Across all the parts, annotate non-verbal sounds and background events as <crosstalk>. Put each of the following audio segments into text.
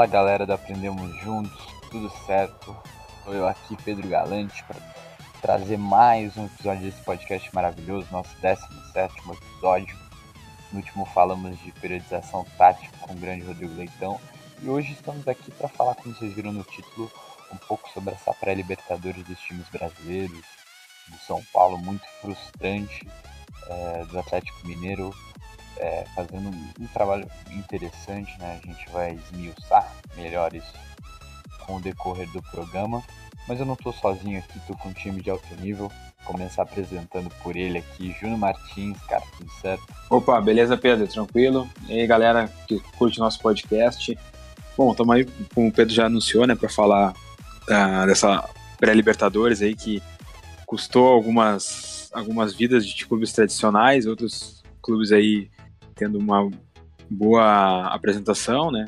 Fala galera do Aprendemos Juntos, tudo certo? Sou eu aqui, Pedro Galante, para trazer mais um episódio desse podcast maravilhoso, nosso 17 episódio. No último falamos de periodização tática com o grande Rodrigo Leitão e hoje estamos aqui para falar, como vocês viram no título, um pouco sobre essa pré-Libertadores dos times brasileiros, do São Paulo, muito frustrante, é, do Atlético Mineiro, é, fazendo um, trabalho interessante, né? A gente vai esmiuçar melhor isso com o decorrer do programa. Mas eu não estou sozinho aqui, estou com um time de alto nível. Vou começar apresentando por ele aqui, Júnior Martins, cara, tudo certo? Opa, beleza, Pedro? Tranquilo? E aí, galera que curte nosso podcast. Bom, estamos aí, como o Pedro já anunciou, né, para falar uh, dessa pré-Libertadores aí que custou algumas, algumas vidas de clubes tradicionais, outros clubes aí tendo uma boa apresentação, né?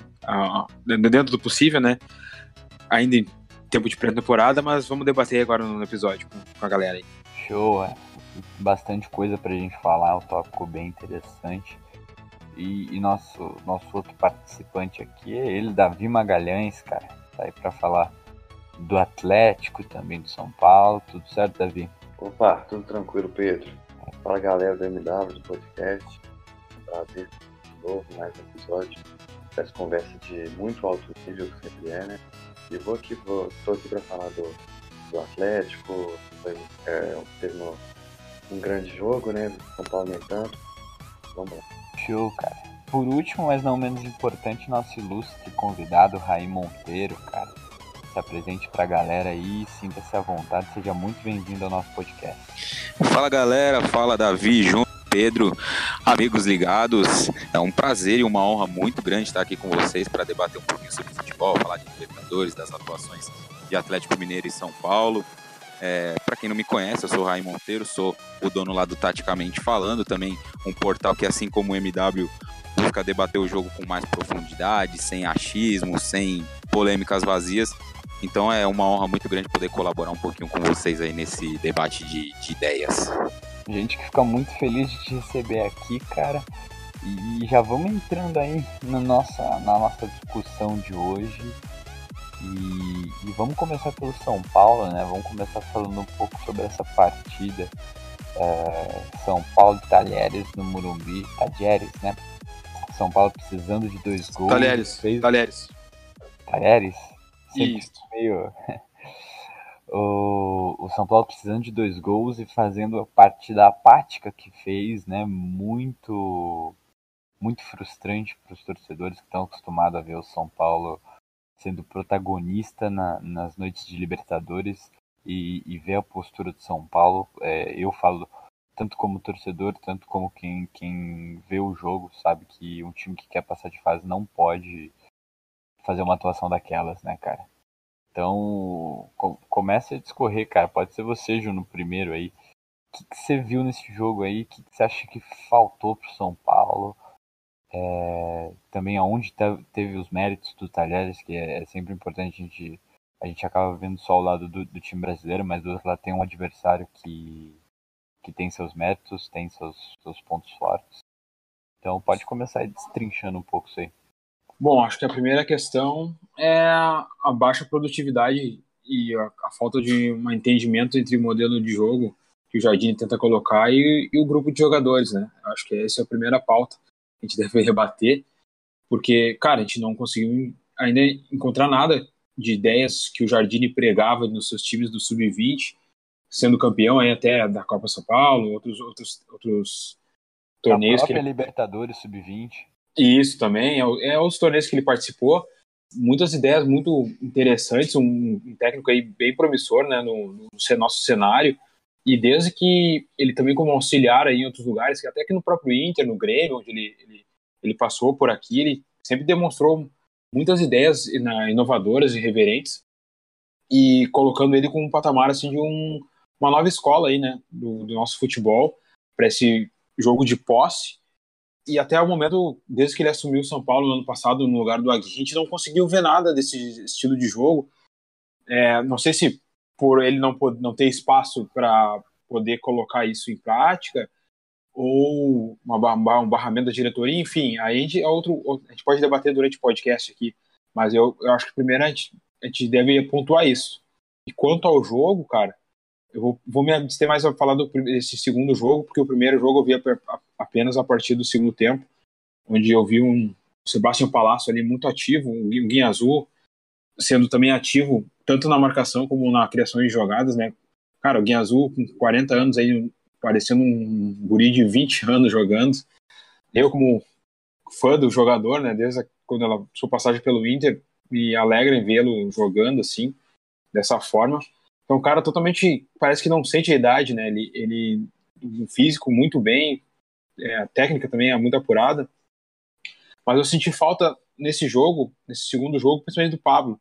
Dentro do possível, né? Ainda em tempo de pré-temporada, mas vamos debater agora no episódio com a galera aí. Show, é. Bastante coisa pra gente falar, o tópico bem interessante. E, e, nosso, nosso outro participante aqui é ele, Davi Magalhães, cara. Tá aí pra falar do Atlético também do São Paulo. Tudo certo, Davi? Opa, tudo tranquilo, Pedro. Fala galera do MW, do podcast prazer de novo, mais um episódio dessa conversa de muito alto nível que sempre é, né? E vou aqui, vou, tô aqui para falar do, do Atlético, foi, é, teve um, um grande jogo, né? São Paulo nem tanto. Vamos lá. Show, cara. Por último, mas não menos importante, nosso ilustre convidado, Raí Monteiro, cara. Se apresente pra galera aí, sinta-se à vontade, seja muito bem-vindo ao nosso podcast. Fala galera, fala Davi junto Pedro, amigos ligados. É um prazer e uma honra muito grande estar aqui com vocês para debater um pouquinho sobre futebol, falar de Libertadores, das atuações de Atlético Mineiro e São Paulo. É, para quem não me conhece, eu sou o Raí Monteiro, sou o dono lá do Taticamente Falando, também um portal que, assim como o MW, busca debater o jogo com mais profundidade, sem achismo, sem polêmicas vazias. Então é uma honra muito grande poder colaborar um pouquinho com vocês aí nesse debate de, de ideias. Gente que fica muito feliz de te receber aqui, cara. E já vamos entrando aí na nossa, na nossa discussão de hoje. E, e, vamos começar pelo São Paulo, né? Vamos começar falando um pouco sobre essa partida. É, São Paulo e Talheres no Morumbi. Talheres, né? São Paulo precisando de dois gols. Talheres. Fez... Talheres. Talheres? Sempre Isso. Meio o, o São Paulo precisando de dois gols e fazendo a partida apática que fez, né? Muito, muito frustrante para os torcedores que estão acostumados a ver o São Paulo sendo protagonista na, nas noites de Libertadores e, e, ver a postura do São Paulo. É, eu falo tanto como torcedor, tanto como quem, quem vê o jogo, sabe que um time que quer passar de fase não pode fazer uma atuação daquelas, né, cara? Então, comece a discorrer, cara. Pode ser você, Ju, no primeiro aí. O que, que você viu nesse jogo aí? O que, que você acha que faltou pro São Paulo? É, também aonde teve os méritos do Talheres, que é, é, sempre importante a gente. A gente acaba vendo só o lado do, do time brasileiro, mas do outro lado tem um adversário que, que tem seus méritos, tem seus, seus pontos fortes. Então pode começar destrinchando um pouco isso aí. Bom, acho que a primeira questão é a baixa produtividade e a, a falta de um entendimento entre o modelo de jogo que o Jardim tenta colocar e, e, o grupo de jogadores, né? Acho que essa é a primeira pauta que a gente <laughs> deve rebater, porque, cara, a gente não conseguiu ainda encontrar nada de ideias que o Jardim pregava nos seus times do Sub-20, sendo campeão aí até da Copa São Paulo, outros, outros, outros torneios. A própria que ele... Libertadores Sub-20. Isso também, é, é os torneios que ele participou. Muitas ideias muito interessantes, um, um técnico aí bem promissor né, no, no nosso cenário. E desde que ele também como auxiliar aí em outros lugares, até que no próprio Inter, no Grêmio, onde ele, ele, ele passou por aqui, ele sempre demonstrou muitas ideias inovadoras e reverentes e colocando ele com um patamar assim de um, uma nova escola aí, né, do, do nosso futebol para esse jogo de posse. E até o momento, desde que ele assumiu o São Paulo no ano passado no lugar do Agui, a gente não conseguiu ver nada desse estilo de jogo. É, não sei se por ele não, não ter espaço para poder colocar isso em prática, ou uma, um barramento da diretoria, enfim, aí a gente, é outro, a gente pode debater durante o podcast aqui, mas eu, eu acho que primeiro a gente, a gente deve pontuar isso. E quanto ao jogo, cara, eu vou, vou me abster mais a falar desse segundo jogo, porque o primeiro jogo eu vi apenas a partir do segundo tempo, onde eu vi um Sebastião Palácio ali muito ativo, um Guinha Azul sendo também ativo tanto na marcação como na criação de jogadas, né? Cara, o Guinha Azul com 40 anos aí, parecendo um guri de 20 <laughs> anos jogando. Eu como fã do jogador, né, desde quando ela sua passagem pelo Inter, me alegra em vê-lo jogando assim, dessa forma. Então, um cara totalmente, parece que não sente a idade, né? Ele, ele um físico muito bem, é, a técnica também é muito apurada. Mas eu senti falta nesse jogo, nesse segundo jogo, principalmente do Pablo.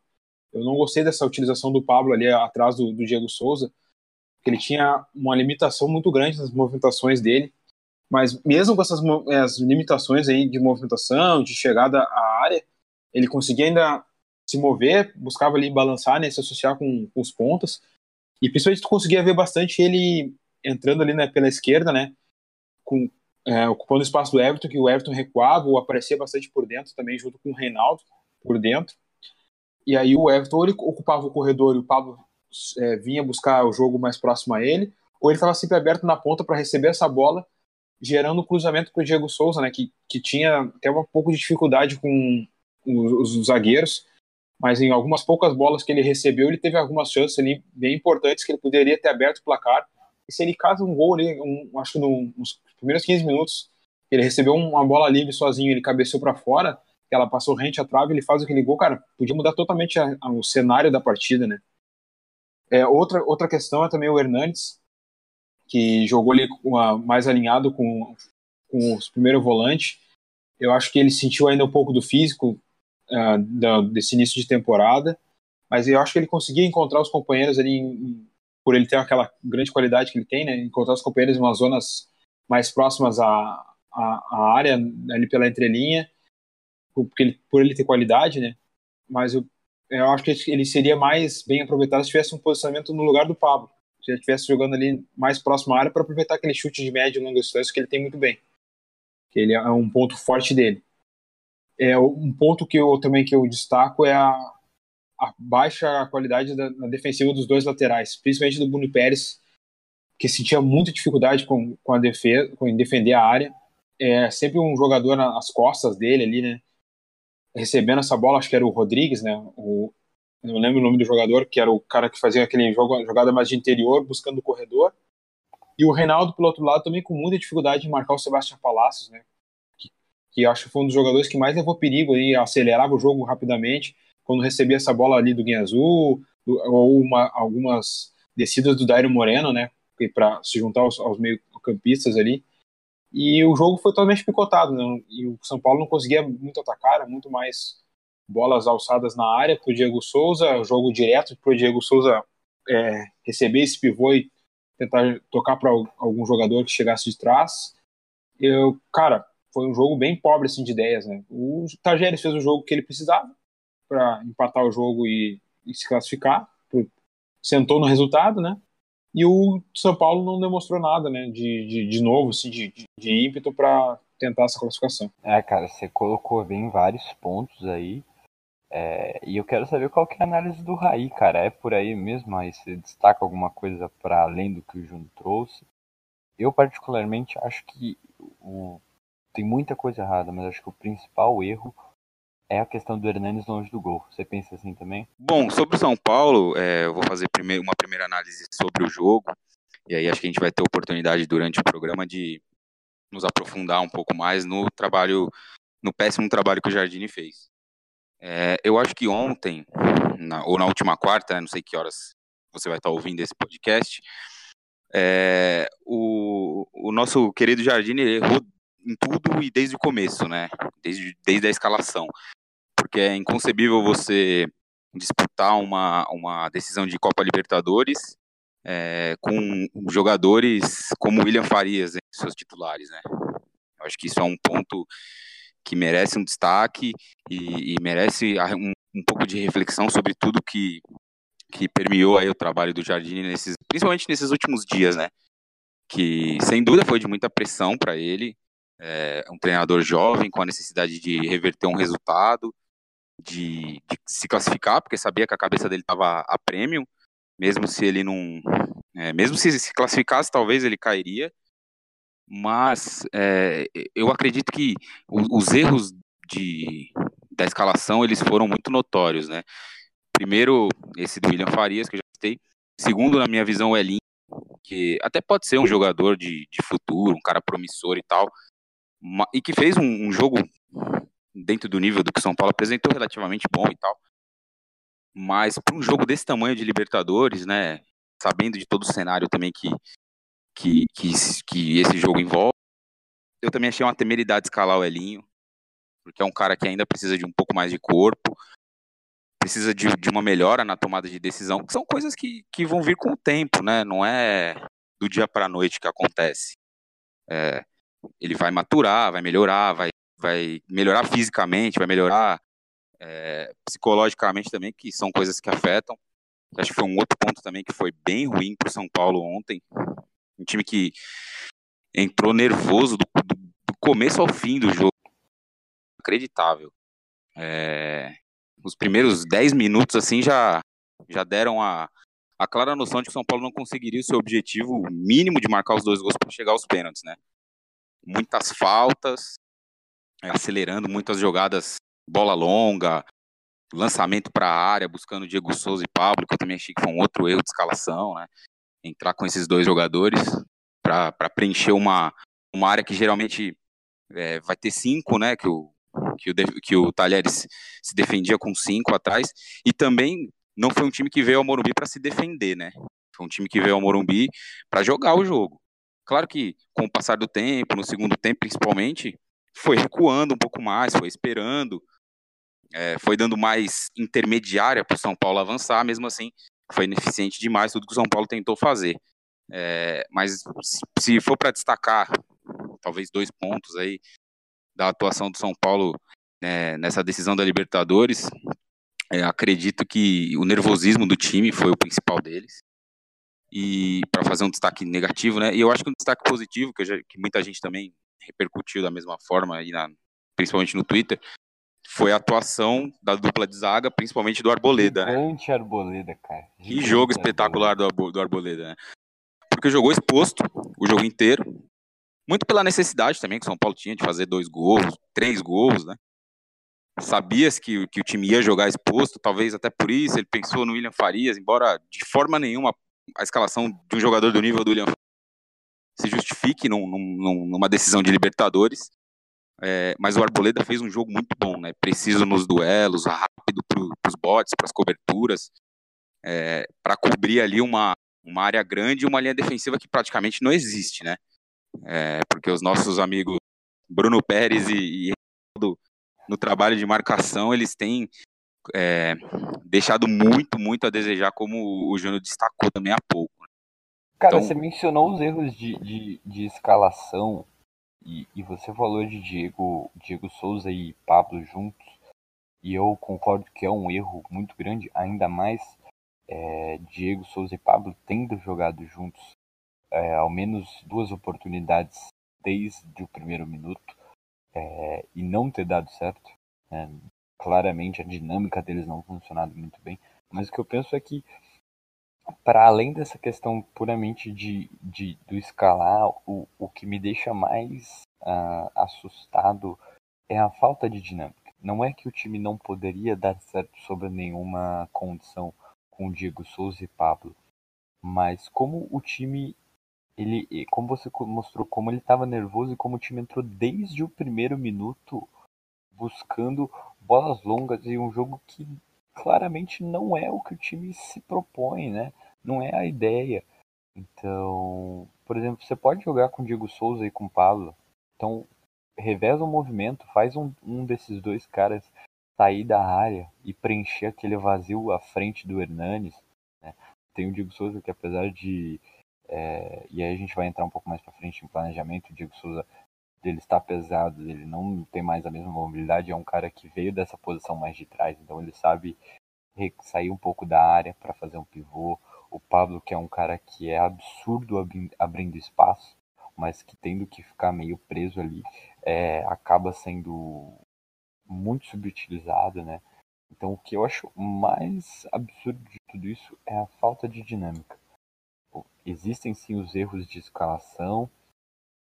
Eu não gostei dessa utilização do Pablo ali atrás do, do Diego Souza, porque ele tinha uma limitação muito grande nas movimentações dele. Mas mesmo com essas as limitações aí de movimentação, de chegada à área, ele conseguia ainda se mover, buscava ali balançar, né, se associar com, com os pontas. E principalmente tu conseguia ver bastante ele entrando ali né, pela esquerda, né, com, é, ocupando o espaço do Everton, que o Everton recuava ou aparecia bastante por dentro também, junto com o Reinaldo por dentro. E aí o Everton ele ocupava o corredor e o Pablo é, vinha buscar o jogo mais próximo a ele, ou ele estava sempre aberto na ponta para receber essa bola, gerando um cruzamento para o Diego Souza, né, que, que tinha até um pouco de dificuldade com os, os zagueiros, mas em algumas poucas bolas que ele recebeu, ele teve algumas chances ali bem importantes que ele poderia ter aberto o placar. E se ele casa um gol ali, um, acho que no, nos primeiros 15 minutos, ele recebeu uma bola livre sozinho, ele cabeceou para fora, ela passou rente à trave, ele faz aquele gol, cara, podia mudar totalmente a, a, o cenário da partida, né? É, outra, outra questão é também o Hernandes, que jogou ali uma, mais alinhado com, com o primeiro volante. Eu acho que ele sentiu ainda um pouco do físico, uh, desse início de temporada, mas eu acho que ele conseguia encontrar os companheiros ali, em, por ele ter aquela grande qualidade que ele tem, né, encontrar os companheiros em umas zonas mais próximas à, à, à área, ali pela entrelinha, porque ele, por ele ter qualidade, né, mas eu, eu acho que ele seria mais bem aproveitado se tivesse um posicionamento no lugar do Pablo, se ele estivesse jogando ali mais próximo à área para aproveitar aquele chute de média e longa distância que ele tem muito bem, que ele é um ponto forte dele. É, um ponto que eu também que eu destaco é a, a baixa qualidade da, na defensiva dos dois laterais, principalmente do Bruno Pérez, que sentia muita dificuldade com, com a defesa, com defender a área. É sempre um jogador nas costas dele ali, né? Recebendo essa bola, acho que era o Rodrigues, né? O, não lembro o nome do jogador, que era o cara que fazia aquele jogo, jogada mais de interior, buscando o corredor. E o Reinaldo, pelo outro lado, também com muita dificuldade de marcar o Sebastião Palacios, né? Que acho que foi um dos jogadores que mais levou perigo aí, acelerava o jogo rapidamente, quando recebia essa bola ali do Guinha Azul, ou uma, algumas descidas do Dairo Moreno, né, para se juntar aos, aos meio-campistas ali. E o jogo foi totalmente picotado, né, e o São Paulo não conseguia muito atacar, muito mais bolas alçadas na área para o Diego Souza, jogo direto para o Diego Souza é, receber esse pivô e tentar tocar para algum jogador que chegasse de trás. Eu, cara, foi um jogo bem pobre assim, de ideias. Né? O Tajeres fez o jogo que ele precisava para empatar o jogo e, e se classificar, sentou no resultado, né? E o São Paulo não demonstrou nada, né? De, de, de novo, assim, de, de, ímpeto para tentar essa classificação. É, cara, você colocou bem vários pontos aí. É, e eu quero saber qual que é a análise do Raí, cara. É por aí mesmo? Aí você destaca alguma coisa para além do que o Juno trouxe? Eu, particularmente, acho que o tem muita coisa errada, mas acho que o principal erro é a questão do Hernanes longe do gol. Você pensa assim também? Bom, sobre o São Paulo, é, eu vou fazer primeiro, uma primeira análise sobre o jogo, e aí acho que a gente vai ter oportunidade durante o programa de nos aprofundar um pouco mais no trabalho, no péssimo trabalho que o Jardine fez. É, eu acho que ontem, na, ou na última quarta, né, não sei que horas você vai estar ouvindo esse podcast, é, o, o nosso querido Jardine errou em tudo e desde o começo, né? Desde, desde a escalação. Porque é inconcebível você disputar uma, uma decisão de Copa Libertadores é, com jogadores como William Farias, seus titulares, né? Eu acho que isso é um ponto que merece um destaque e, e merece um, um, pouco de reflexão sobre tudo que, que permeou aí o trabalho do Jardim, nesses, principalmente nesses últimos dias, né? Que sem dúvida foi de muita pressão para ele, é um treinador jovem com a necessidade de reverter um resultado, de, de se classificar, porque sabia que a cabeça dele estava a prêmio, mesmo se ele não, é, mesmo se se classificasse, talvez ele cairia. Mas é, eu acredito que os erros de, da escalação eles foram muito notórios, né? Primeiro, esse do William Farias, que eu já citei. Segundo, na minha visão, o Elinho, que até pode ser um jogador de, de futuro, um cara promissor e tal, e que fez um, um jogo dentro do nível do que o São Paulo apresentou relativamente bom e tal. Mas para um jogo desse tamanho de Libertadores, né, sabendo de todo o cenário também que, que, que, que esse jogo envolve, eu também achei uma temeridade escalar o Elinho, porque é um cara que ainda precisa de um pouco mais de corpo, precisa de, de uma melhora na tomada de decisão, que são coisas que, que vão vir com o tempo, né? Não é do dia para a noite que acontece. É, ele vai maturar, vai melhorar, vai, vai melhorar fisicamente, vai melhorar é, psicologicamente também, que são coisas que afetam. Acho que foi um outro ponto também que foi bem ruim para São Paulo ontem. Um time que entrou nervoso do, do, do começo ao fim do jogo. Acreditável. É, os primeiros 10 minutos assim já, já deram a, a clara noção de que o São Paulo não conseguiria o seu objetivo mínimo de marcar os dois gols para chegar aos pênaltis, né? Muitas faltas, acelerando muitas jogadas, bola longa, lançamento para a área, buscando Diego Souza e Pablo, que eu também achei que foi um outro erro de escalação, né? Entrar com esses dois jogadores para preencher uma, uma área que geralmente é, vai ter cinco, né? Que o, que o, que o Talheres se defendia com cinco atrás. E também não foi um time que veio ao Morumbi para se defender, né? Foi um time que veio ao Morumbi para jogar o jogo. Claro que com o passar do tempo, no segundo tempo principalmente, foi recuando um pouco mais, foi esperando, é, foi dando mais intermediária para o São Paulo avançar, mesmo assim foi ineficiente demais tudo que o São Paulo tentou fazer. É, mas se for para destacar, talvez dois pontos aí da atuação do São Paulo é, nessa decisão da Libertadores, é, acredito que o nervosismo do time foi o principal deles. E para fazer um destaque negativo, né? E eu acho que um destaque positivo, que, já, que muita gente também repercutiu da mesma forma, aí na, principalmente no Twitter, foi a atuação da dupla de zaga, principalmente do Arboleda. Né? Arboleda, cara. Que jogo espetacular do, do Arboleda, né? Porque jogou exposto o jogo inteiro. Muito pela necessidade também que o São Paulo tinha de fazer dois gols, três gols, né? Sabias que, que o time ia jogar exposto, talvez até por isso ele pensou no William Farias, embora de forma nenhuma a escalação de um jogador do nível do William se justifique num, num, numa decisão de Libertadores. É, mas o Arboleda fez um jogo muito bom, né? Preciso nos duelos, rápido para os botes, para as coberturas, é, para cobrir ali uma, uma área grande e uma linha defensiva que praticamente não existe, né? É, porque os nossos amigos Bruno Pérez e, e no trabalho de marcação eles têm é, deixado muito, muito a desejar, como o Júnior destacou também há pouco. Né? Cara, então... você mencionou os erros de, de, de escalação e, e você falou de Diego, Diego Souza e Pablo juntos, e eu concordo que é um erro muito grande, ainda mais é, Diego Souza e Pablo tendo jogado juntos é, ao menos duas oportunidades desde o primeiro minuto é, e não ter dado certo. Claramente a dinâmica deles não funcionado muito bem, mas o que eu penso é que para além dessa questão puramente de, de do escalar, o, o que me deixa mais uh, assustado é a falta de dinâmica. Não é que o time não poderia dar certo sobre nenhuma condição com Diego Souza e Pablo, mas como o time ele, como você mostrou, como ele estava nervoso e como o time entrou desde o primeiro minuto buscando bolas longas e um jogo que claramente não é o que o time se propõe, né? Não é a ideia. Então, por exemplo, você pode jogar com Diego Souza e com Pablo. Então, reveza o movimento, faz um, um desses dois caras sair da área e preencher aquele vazio à frente do Hernanes. Né? Tem o Diego Souza que apesar de é, e aí a gente vai entrar um pouco mais para frente em planejamento. O Diego Souza ele está pesado, ele não tem mais a mesma mobilidade. É um cara que veio dessa posição mais de trás, então ele sabe sair um pouco da área para fazer um pivô. O Pablo, que é um cara que é absurdo abrindo espaço, mas que tendo que ficar meio preso ali, é, acaba sendo muito subutilizado, né? Então o que eu acho mais absurdo de tudo isso é a falta de dinâmica. Existem sim os erros de escalação,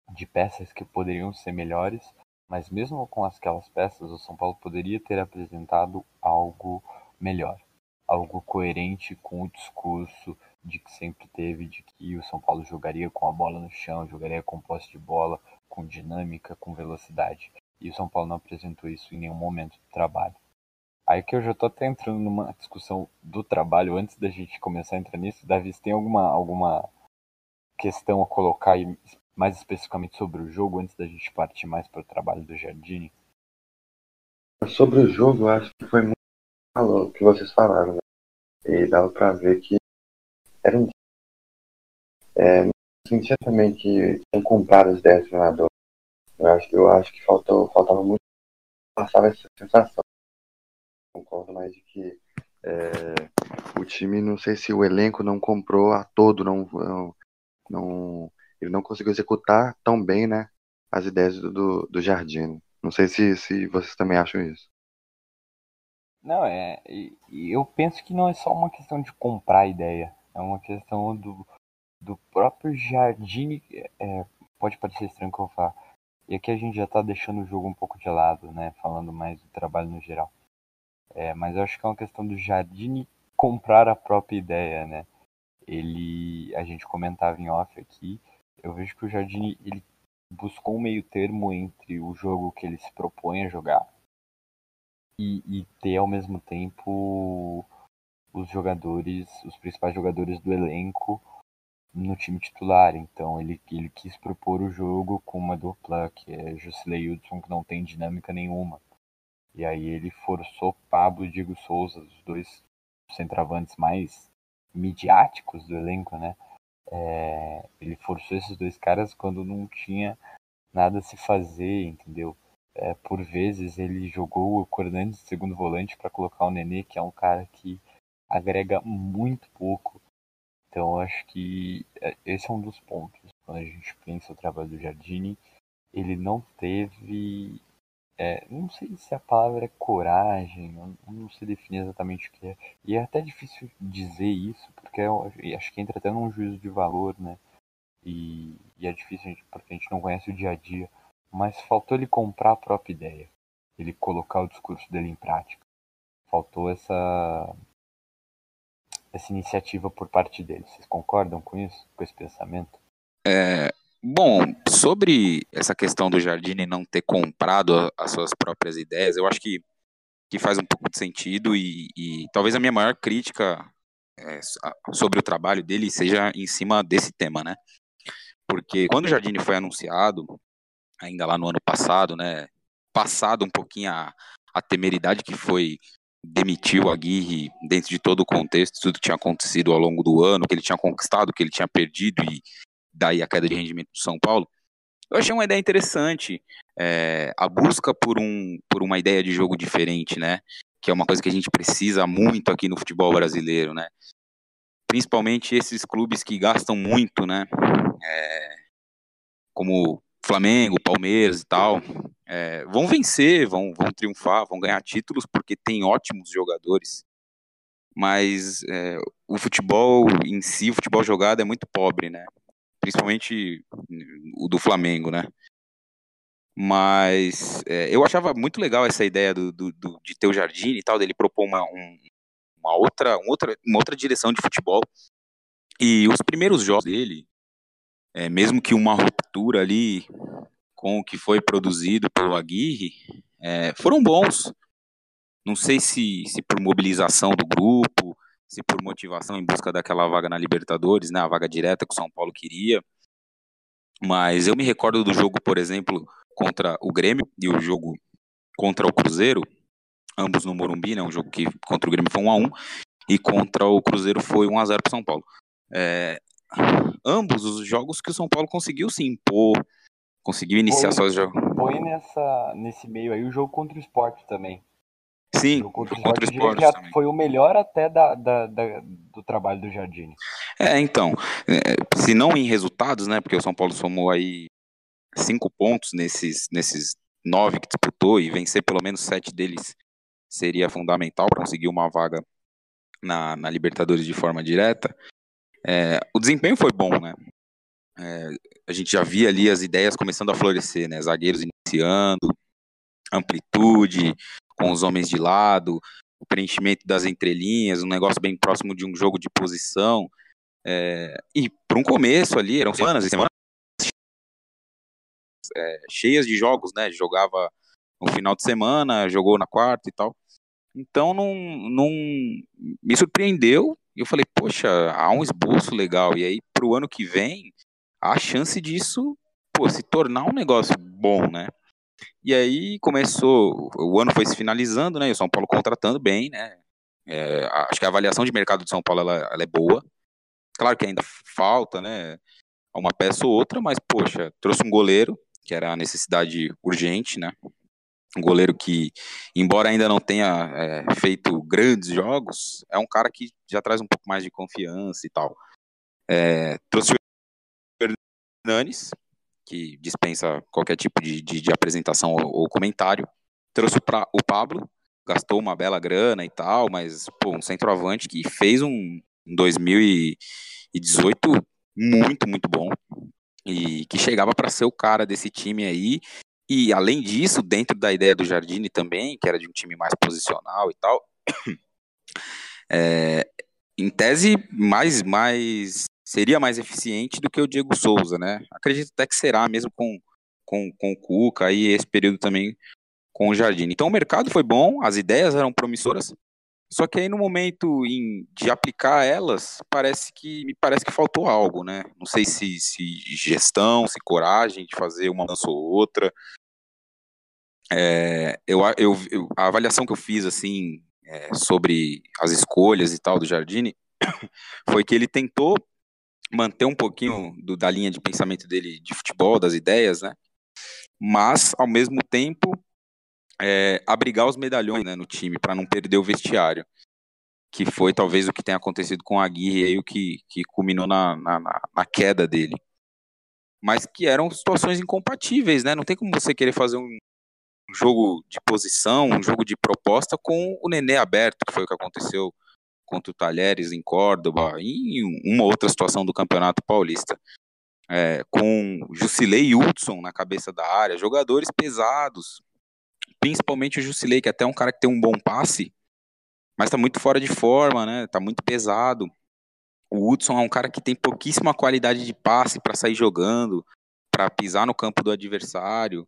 de peças que poderiam ser melhores, mas mesmo com aquelas peças, o São Paulo poderia ter apresentado algo melhor, algo coerente com o discurso de que sempre teve de que o São Paulo jogaria com a bola no chão, jogaria com posse de bola, com dinâmica, com velocidade. E o São Paulo não apresentou isso em nenhum momento do trabalho. Aí que eu já tô até entrando numa discussão do trabalho antes da gente começar a entrar nisso. Davi, você tem alguma, alguma questão a colocar aí mais especificamente sobre o jogo antes da gente partir mais para o trabalho do Jardine? Sobre o jogo, eu acho que foi muito o que vocês falaram, né? E dava para ver que era um é, sentia também que tinham comprado as ideias do treinador. Eu acho, eu acho que faltou, faltava muito passava essa sensação. Concordo mais de que é, o time, não sei se o elenco não comprou a todo, não, não, não ele não conseguiu executar tão bem, né, as ideias do, do, do Jardim. Não sei se, se vocês também acham isso. Não, é. Eu penso que não é só uma questão de comprar a ideia. É uma questão do, do próprio Jardim. É, pode parecer estranho que eu falar. E aqui a gente já tá deixando o jogo um pouco de lado, né? Falando mais do trabalho no geral. É, mas eu acho que é uma questão do Jardim comprar a própria ideia, né? Ele. A gente comentava em off aqui eu vejo que o Jardim ele buscou um meio termo entre o jogo que ele se propõe a jogar e, e ter ao mesmo tempo os jogadores, os principais jogadores do elenco no time titular. Então ele, ele quis propor o jogo com uma dupla que é Jusilei Hudson, que não tem dinâmica nenhuma. E aí ele forçou Pablo e Diego Souza, os dois centravantes mais midiáticos do elenco, né? É, ele forçou esses dois caras quando não tinha nada a se fazer, entendeu? É, por vezes ele jogou o Cornandes de segundo volante para colocar o Nenê, que é um cara que agrega muito pouco. Então acho que é, esse é um dos pontos. Quando a gente pensa o trabalho do Jardine, ele não teve é, não sei se a palavra é coragem, não, não sei definir exatamente o que é. E é até difícil dizer isso, porque eu, acho que entra até num juízo de valor, né? E, e é difícil porque a gente não conhece o dia a dia. Mas faltou ele comprar a própria ideia, ele colocar o discurso dele em prática. Faltou essa essa iniciativa por parte dele. Vocês concordam com isso, com esse pensamento? É, Bom, sobre essa questão do Jardine não ter comprado as suas próprias ideias, eu acho que, que faz um pouco de sentido e, e talvez a minha maior crítica é, sobre o trabalho dele seja em cima desse tema, né? Porque quando o Jardine foi anunciado, ainda lá no ano passado, né? Passado um pouquinho a, a temeridade que foi demitiu a Aguirre dentro de todo o contexto, tudo que tinha acontecido ao longo do ano, que ele tinha conquistado, que ele tinha perdido e, daí a queda de rendimento do São Paulo, eu achei uma ideia interessante, é, a busca por, um, por uma ideia de jogo diferente, né? Que é uma coisa que a gente precisa muito aqui no futebol brasileiro, né? Principalmente esses clubes que gastam muito, né? É, como Flamengo, Palmeiras e tal, é, vão vencer, vão, vão triunfar, vão ganhar títulos porque tem ótimos jogadores. Mas é, o futebol em si, o futebol jogado é muito pobre, né? Principalmente o do Flamengo, né? Mas é, eu achava muito legal essa ideia do, do, do, de ter o Jardim e tal, dele propor uma, um, uma, outra, um outra, uma outra direção de futebol. E os primeiros jogos dele, é, mesmo que uma ruptura ali com o que foi produzido pelo Aguirre, é, foram bons. Não sei se, se por mobilização do grupo, se por motivação em busca daquela vaga na Libertadores, né, a vaga direta que o São Paulo queria. Mas eu me recordo do jogo, por exemplo, contra o Grêmio e o jogo contra o Cruzeiro, ambos no Morumbi, né, um jogo que contra o Grêmio foi 1 a 1 e contra o Cruzeiro foi 1 a 0 para São Paulo. É, ambos os jogos que o São Paulo conseguiu se impor, conseguiu iniciar Foi- seus jogos. Põe nessa, nesse meio aí o jogo contra o esporte também. Sim, contra contra o esporte, eu diria Sport que a- também. foi o melhor até da, da- da- do trabalho do Jardine. É, então, é, se não em resultados, né, porque o São Paulo somou aí cinco pontos nesses, nesses nove que disputou e vencer pelo menos sete deles seria fundamental para conseguir uma vaga na, na Libertadores de forma direta. É, o desempenho foi bom, né? É, a gente já via ali as ideias começando a florescer, né? Zagueiros iniciando, amplitude, com os homens de lado, o preenchimento das entrelinhas, um negócio bem próximo de um jogo de posição. É, e para um começo ali, eram semanas e semanas é, cheias de jogos, né? Jogava no final de semana, jogou na quarta e tal. Então não, não me surpreendeu e eu falei, poxa, há um esboço legal. E aí, para o ano que vem, há a chance disso pô, se tornar um negócio bom, né? E aí começou, o ano foi se finalizando, né? E o São Paulo contratando bem, né? É, acho que a avaliação de mercado de São Paulo ela, ela é boa. Claro que ainda falta, né? Uma peça ou outra, mas poxa, trouxe um goleiro, que era a necessidade urgente, né? Um goleiro que, embora ainda não tenha é, feito grandes jogos, é um cara que já traz um pouco mais de confiança e tal. É, trouxe o Hernanes, que dispensa qualquer tipo de, de, de apresentação ou, ou, comentário. Trouxe pra, o Pablo, gastou uma bela grana e tal, mas pô, um centroavante que fez um 2018 muito, muito bom e que chegava para ser o cara desse time aí. E além disso, dentro da ideia do Jardine também, que era de um time mais posicional e tal, <coughs> é, em tese mais, mais seria mais eficiente do que o Diego Souza, né? Acredito até que será, mesmo com, com, com o Cuca e esse período também com o Jardine. Então o mercado foi bom, as ideias eram promissoras, só que aí no momento em, de aplicar elas, parece que me parece que faltou algo, né? Não sei se, se gestão, se coragem de fazer uma mudança ou outra. É, eu, eu, eu, a avaliação que eu fiz assim é, sobre as escolhas e tal do Jardine <coughs> foi que ele tentou manter um pouquinho do, da linha de pensamento dele de futebol, das ideias, né? Mas ao mesmo tempo é, abrigar os medalhões né, no time para não perder o vestiário, que foi talvez o que tenha acontecido com a Aguirre aí o que, que culminou na, na, na, queda dele. Mas que eram situações incompatíveis, né? Não tem como você querer fazer um jogo de posição, um jogo de proposta com o Nenê aberto, que foi o que aconteceu contra o Talheres em Córdoba, em uma outra situação do Campeonato Paulista. É, com Jusilei e Hudson na cabeça da área, jogadores pesados, principalmente o Jusilei, que até é um cara que tem um bom passe, mas tá muito fora de forma, né? Tá muito pesado. O Hudson é um cara que tem pouquíssima qualidade de passe para sair jogando, para pisar no campo do adversário,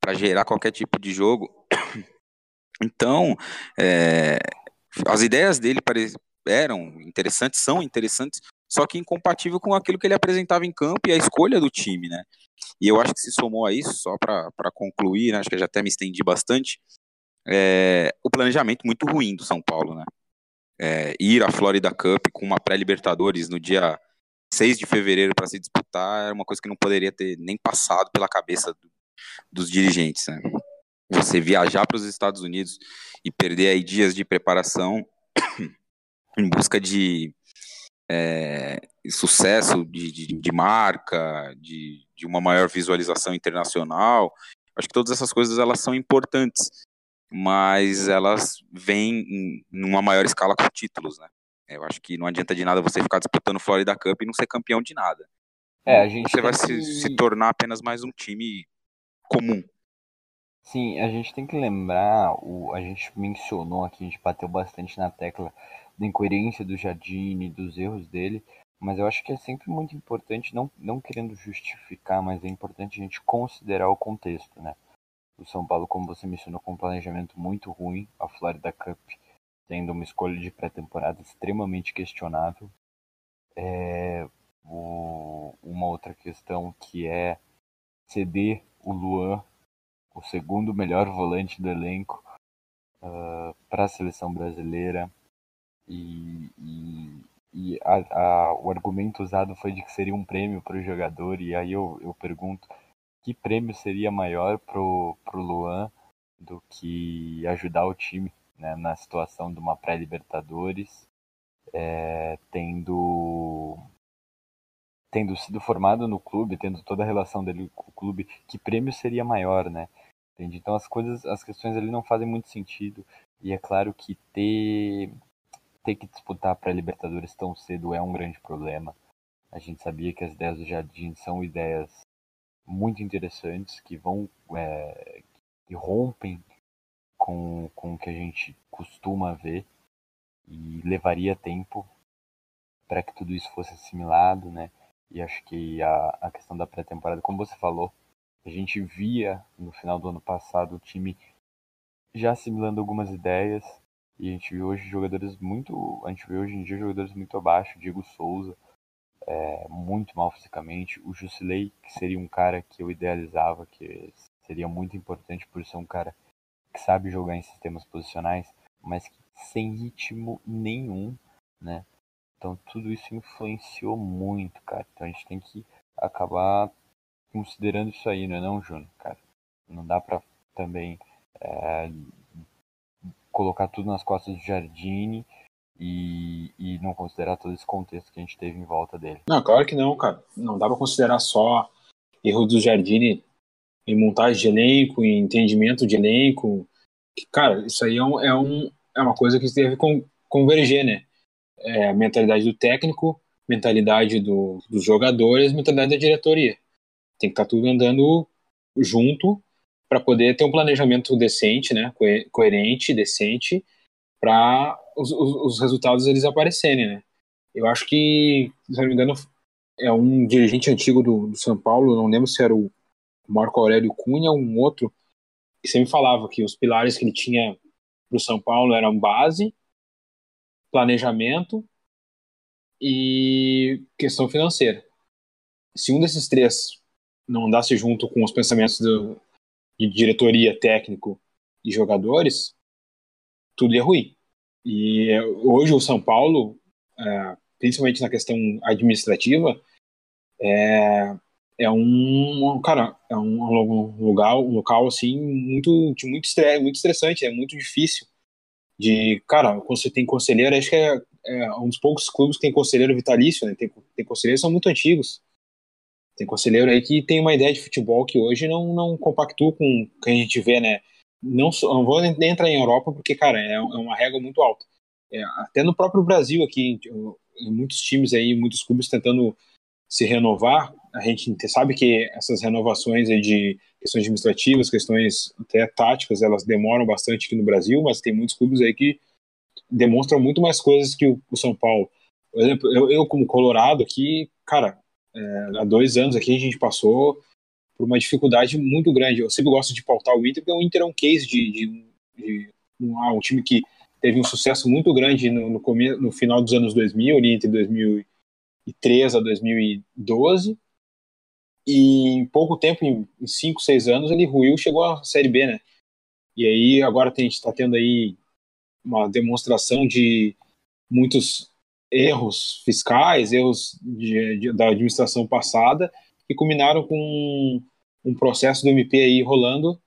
para gerar qualquer tipo de jogo. <coughs> Então, é, as ideias dele eram interessantes, são interessantes, só que incompatível com aquilo que ele apresentava em campo e a escolha do time, né? E eu acho que se somou a isso, só para concluir, né, acho que já até me estendi bastante, é, o planejamento muito ruim do São Paulo, né? É, ir à Florida Cup com uma pré-Libertadores no dia 6 de fevereiro para se disputar era uma coisa que não poderia ter nem passado pela cabeça do, dos dirigentes, né? Você viajar para os Estados Unidos e perder aí dias de preparação <clears throat> em busca de é, sucesso de, de, de marca, de, de, uma maior visualização internacional. Acho que todas essas coisas elas são importantes, mas elas vêm em, uma maior escala com títulos, né? Eu acho que não adianta de nada você ficar disputando Florida Cup e não ser campeão de nada. É, a gente você vai que... se, se tornar apenas mais um time comum. Sim, a gente tem que lembrar, o, a gente mencionou aqui, a gente bateu bastante na tecla da incoerência do Jardine, dos erros dele, mas eu acho que é sempre muito importante, não, não querendo justificar, mas é importante a gente considerar o contexto, né? O São Paulo, como você mencionou, com um planejamento muito ruim, a Florida Cup sendo uma escolha de pré-temporada extremamente questionável. É, o, uma outra questão que é ceder o Luan, o segundo melhor volante do elenco, uh, para a seleção brasileira. E, e, e a, a, o argumento usado foi de que seria um prêmio para o jogador. E aí eu, eu pergunto: que prêmio seria maior para o Luan do que ajudar o time né, na situação de uma pré-Libertadores, é, tendo tendo sido formado no clube, tendo toda a relação dele com o clube, que prêmio seria maior, né? Entende? Então as coisas, as questões ali não fazem muito sentido. E é claro que ter ter que disputar para Libertadores tão cedo é um grande problema. A gente sabia que as ideias do Jardim são ideias muito interessantes que vão é, que rompem com, com o que a gente costuma ver e levaria tempo para que tudo isso fosse assimilado, né? E acho que a, a questão da pré-temporada, como você falou, a gente via no final do ano passado o time já assimilando algumas ideias e a gente viu hoje jogadores muito, a gente vê hoje em dia jogadores muito abaixo, Diego Souza, é, muito mal fisicamente, o Jusilei, que seria um cara que eu idealizava, que seria muito importante por ser um cara que sabe jogar em sistemas posicionais, mas sem ritmo nenhum, né? Então tudo isso influenciou muito, cara. Então a gente tem que acabar considerando isso aí, não é não, Júnior, cara? Não dá pra também é, colocar tudo nas costas do Jardine e, e não considerar todo esse contexto que a gente teve em volta dele. Não, claro que não, cara. Não dá pra considerar só erro do Jardine em montagem de elenco, em entendimento de elenco. Cara, isso aí é, um, é, um, é uma coisa que deve converger, né? É a mentalidade do técnico, mentalidade do, dos jogadores, mentalidade da diretoria. Tem que estar tá tudo andando junto para poder ter um planejamento decente, né? coerente, decente, para os, os, os, resultados eles aparecerem, né? Eu acho que, se não me engano, é um dirigente antigo do, do São Paulo, não lembro se era o Marco Aurélio Cunha ou um outro, que sempre falava que os pilares que ele tinha para o São Paulo eram base, planejamento e questão financeira. Se um desses três não andasse junto com os pensamentos do, de diretoria, técnico e jogadores, tudo ia ruim. E hoje o São Paulo, é, principalmente na questão administrativa, é, é um cara é um lugar um local assim muito de muito estresse muito estressante é muito difícil de cara quando você tem conselheiro acho que é, é um dos poucos clubes que tem conselheiro vitalício né tem, tem conselheiros são muito antigos tem conselheiro aí que tem uma ideia de futebol que hoje não não compactua com o que a gente vê né? Não não vou entrar em Europa porque cara é, é uma regra muito alta. É, até no próprio Brasil aqui muitos times aí muitos clubes tentando se renovar, a gente sabe que essas renovações de questões administrativas, questões até táticas, elas demoram bastante aqui no Brasil, mas tem muitos clubes aí que demonstram muito mais coisas que o, São Paulo. Por exemplo, eu, eu como Colorado aqui, cara, é, há dois anos aqui a gente passou por uma dificuldade muito grande. Eu sempre gosto de pautar o Inter, porque o Inter é um case de, de, de um, ah, um, time que teve um sucesso muito grande no, no, no final dos anos 2000, ali entre 2000 2003 a 2012. E em pouco tempo, em 5, 6 anos, ele ruiu chegou à Série B, né? E aí agora a gente está tendo aí uma demonstração de muitos erros fiscais, erros de, de, da administração passada, que culminaram com um processo do MP aí rolando,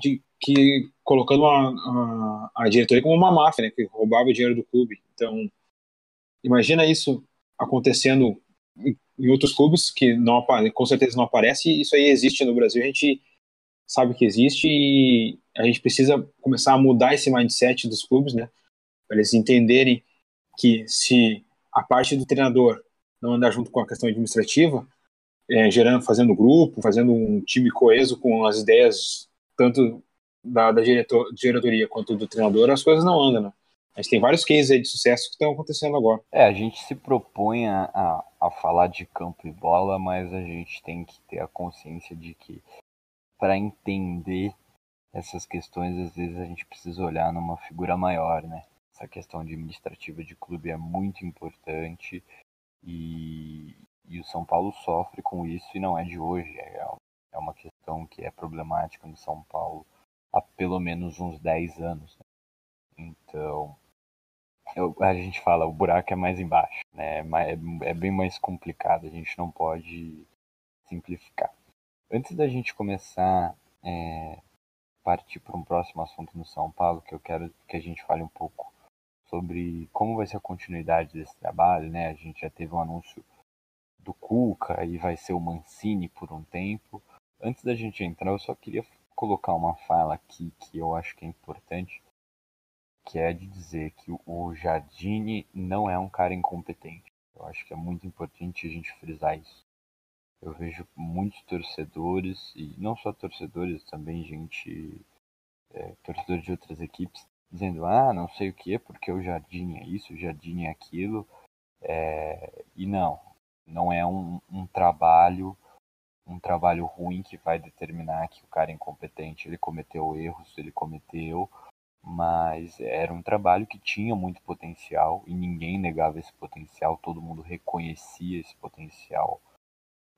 de que colocando a, a, a diretoria como uma máfia, né, que roubava dinheiro do clube. Então, imagina isso acontecendo em outros clubes que não com certeza não aparece. Isso aí existe no Brasil, a gente sabe que existe e a gente precisa começar a mudar esse mindset dos clubes, né? Para eles entenderem que se a parte do treinador não andar junto com a questão administrativa, é, gerando, fazendo grupo, fazendo um time coeso com as ideias tanto da, da diretor, diretoria quanto do treinador, as coisas não andam, né? A gente tem vários cases aí de sucesso que estão acontecendo agora. É, a gente se propõe a, a, falar de campo e bola, mas a gente tem que ter a consciência de que para entender essas questões, às vezes a gente precisa olhar numa figura maior, né? Essa questão administrativa de clube é muito importante e, e o São Paulo sofre com isso e não é de hoje. É, é uma questão que é problemática no São Paulo há pelo menos uns 10 anos. Né? Então, eu, a gente fala, o buraco é mais embaixo, né? É, é, bem mais complicado, a gente não pode simplificar. Antes da gente começar é, partir para um próximo assunto no São Paulo, que eu quero que a gente fale um pouco sobre como vai ser a continuidade desse trabalho, né? A gente já teve um anúncio do Cuca e vai ser o Mancini por um tempo. Antes da gente entrar, eu só queria colocar uma fala aqui que eu acho que é importante, que é de dizer que o Jardine não é um cara incompetente. Eu acho que é muito importante a gente frisar isso. Eu vejo muitos torcedores, e não só torcedores, também gente, é, torcedores de outras equipes, dizendo, ah, não sei o que, porque o Jardim é isso, o Jardim é aquilo. É, e não, não é um, um trabalho um trabalho ruim que vai determinar que o cara é incompetente. Ele cometeu erros, ele cometeu, mas era um trabalho que tinha muito potencial e ninguém negava esse potencial, todo mundo reconhecia esse potencial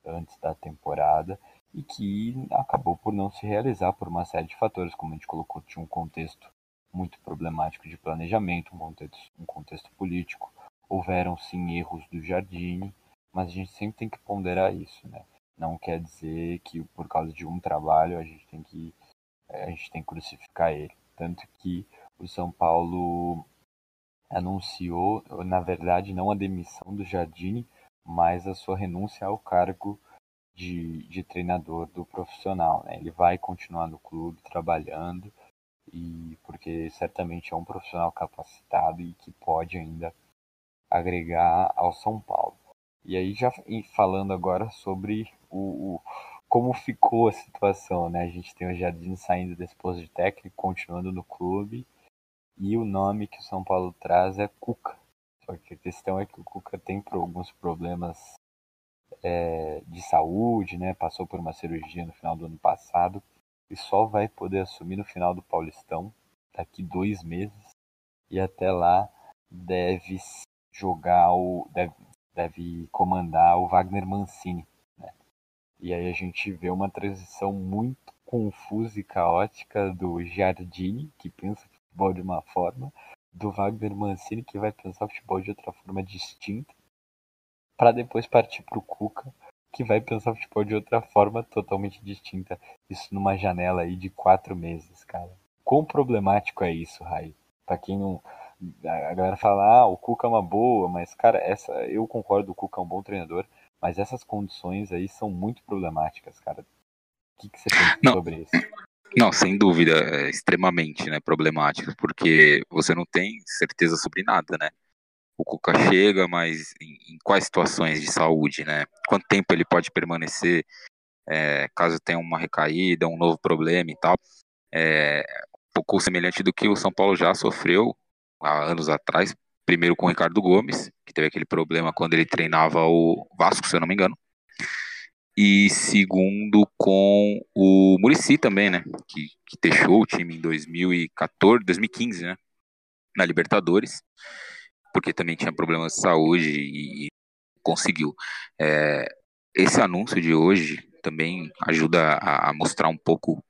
antes da temporada e que acabou por não se realizar por uma série de fatores, como a gente colocou, tinha um contexto muito problemático de planejamento, um contexto, um contexto político. Houveram sim erros do Jardine, mas a gente sempre tem que ponderar isso, né? Não quer dizer que por causa de um trabalho a gente tem que a gente tem que crucificar ele. Tanto que o São Paulo anunciou, na verdade, não a demissão do Jardine, mas a sua renúncia ao cargo de, de treinador do profissional. Né? Ele vai continuar no clube trabalhando, e porque certamente é um profissional capacitado e que pode ainda agregar ao São Paulo. E aí já falando agora sobre o, o como ficou a situação, né? A gente tem o Jardim saindo desse posto de técnico, continuando no clube, e o nome que o São Paulo traz é Cuca. Só que a questão é que o Cuca tem alguns problemas é, de saúde, né? Passou por uma cirurgia no final do ano passado e só vai poder assumir no final do Paulistão daqui dois meses e até lá deve jogar o deve, deve comandar o Wagner Mancini, né? E aí a gente vê uma transição muito confusa e caótica do Jardine, que pensa futebol de uma forma, do Wagner Mancini, que vai pensar futebol de outra forma distinta, para depois partir para o Cuca, que vai pensar futebol de outra forma totalmente distinta. Isso numa janela aí de quatro meses, cara. Quão problemático é isso, Rai? Pra quem não. A galera fala, ah, o Cuca é uma boa, mas, cara, essa. Eu concordo, o Cuca é um bom treinador, mas essas condições aí são muito problemáticas, cara. O que, que você pensa não. sobre isso? Não, sem dúvida, é extremamente né, problemático, porque você não tem certeza sobre nada, né? O Cuca chega, mas em, em quais situações de saúde, né? Quanto tempo ele pode permanecer, é, caso tenha uma recaída, um novo problema e tal. É um pouco semelhante do que o São Paulo já sofreu há anos atrás, primeiro com o Ricardo Gomes, que teve aquele problema quando ele treinava o Vasco, se eu não me engano e segundo com o Murici também, né, que, que deixou o time em 2014, 2015, né, na Libertadores, porque também tinha problemas de saúde e, e conseguiu. É, esse anúncio de hoje também ajuda a, a mostrar um pouco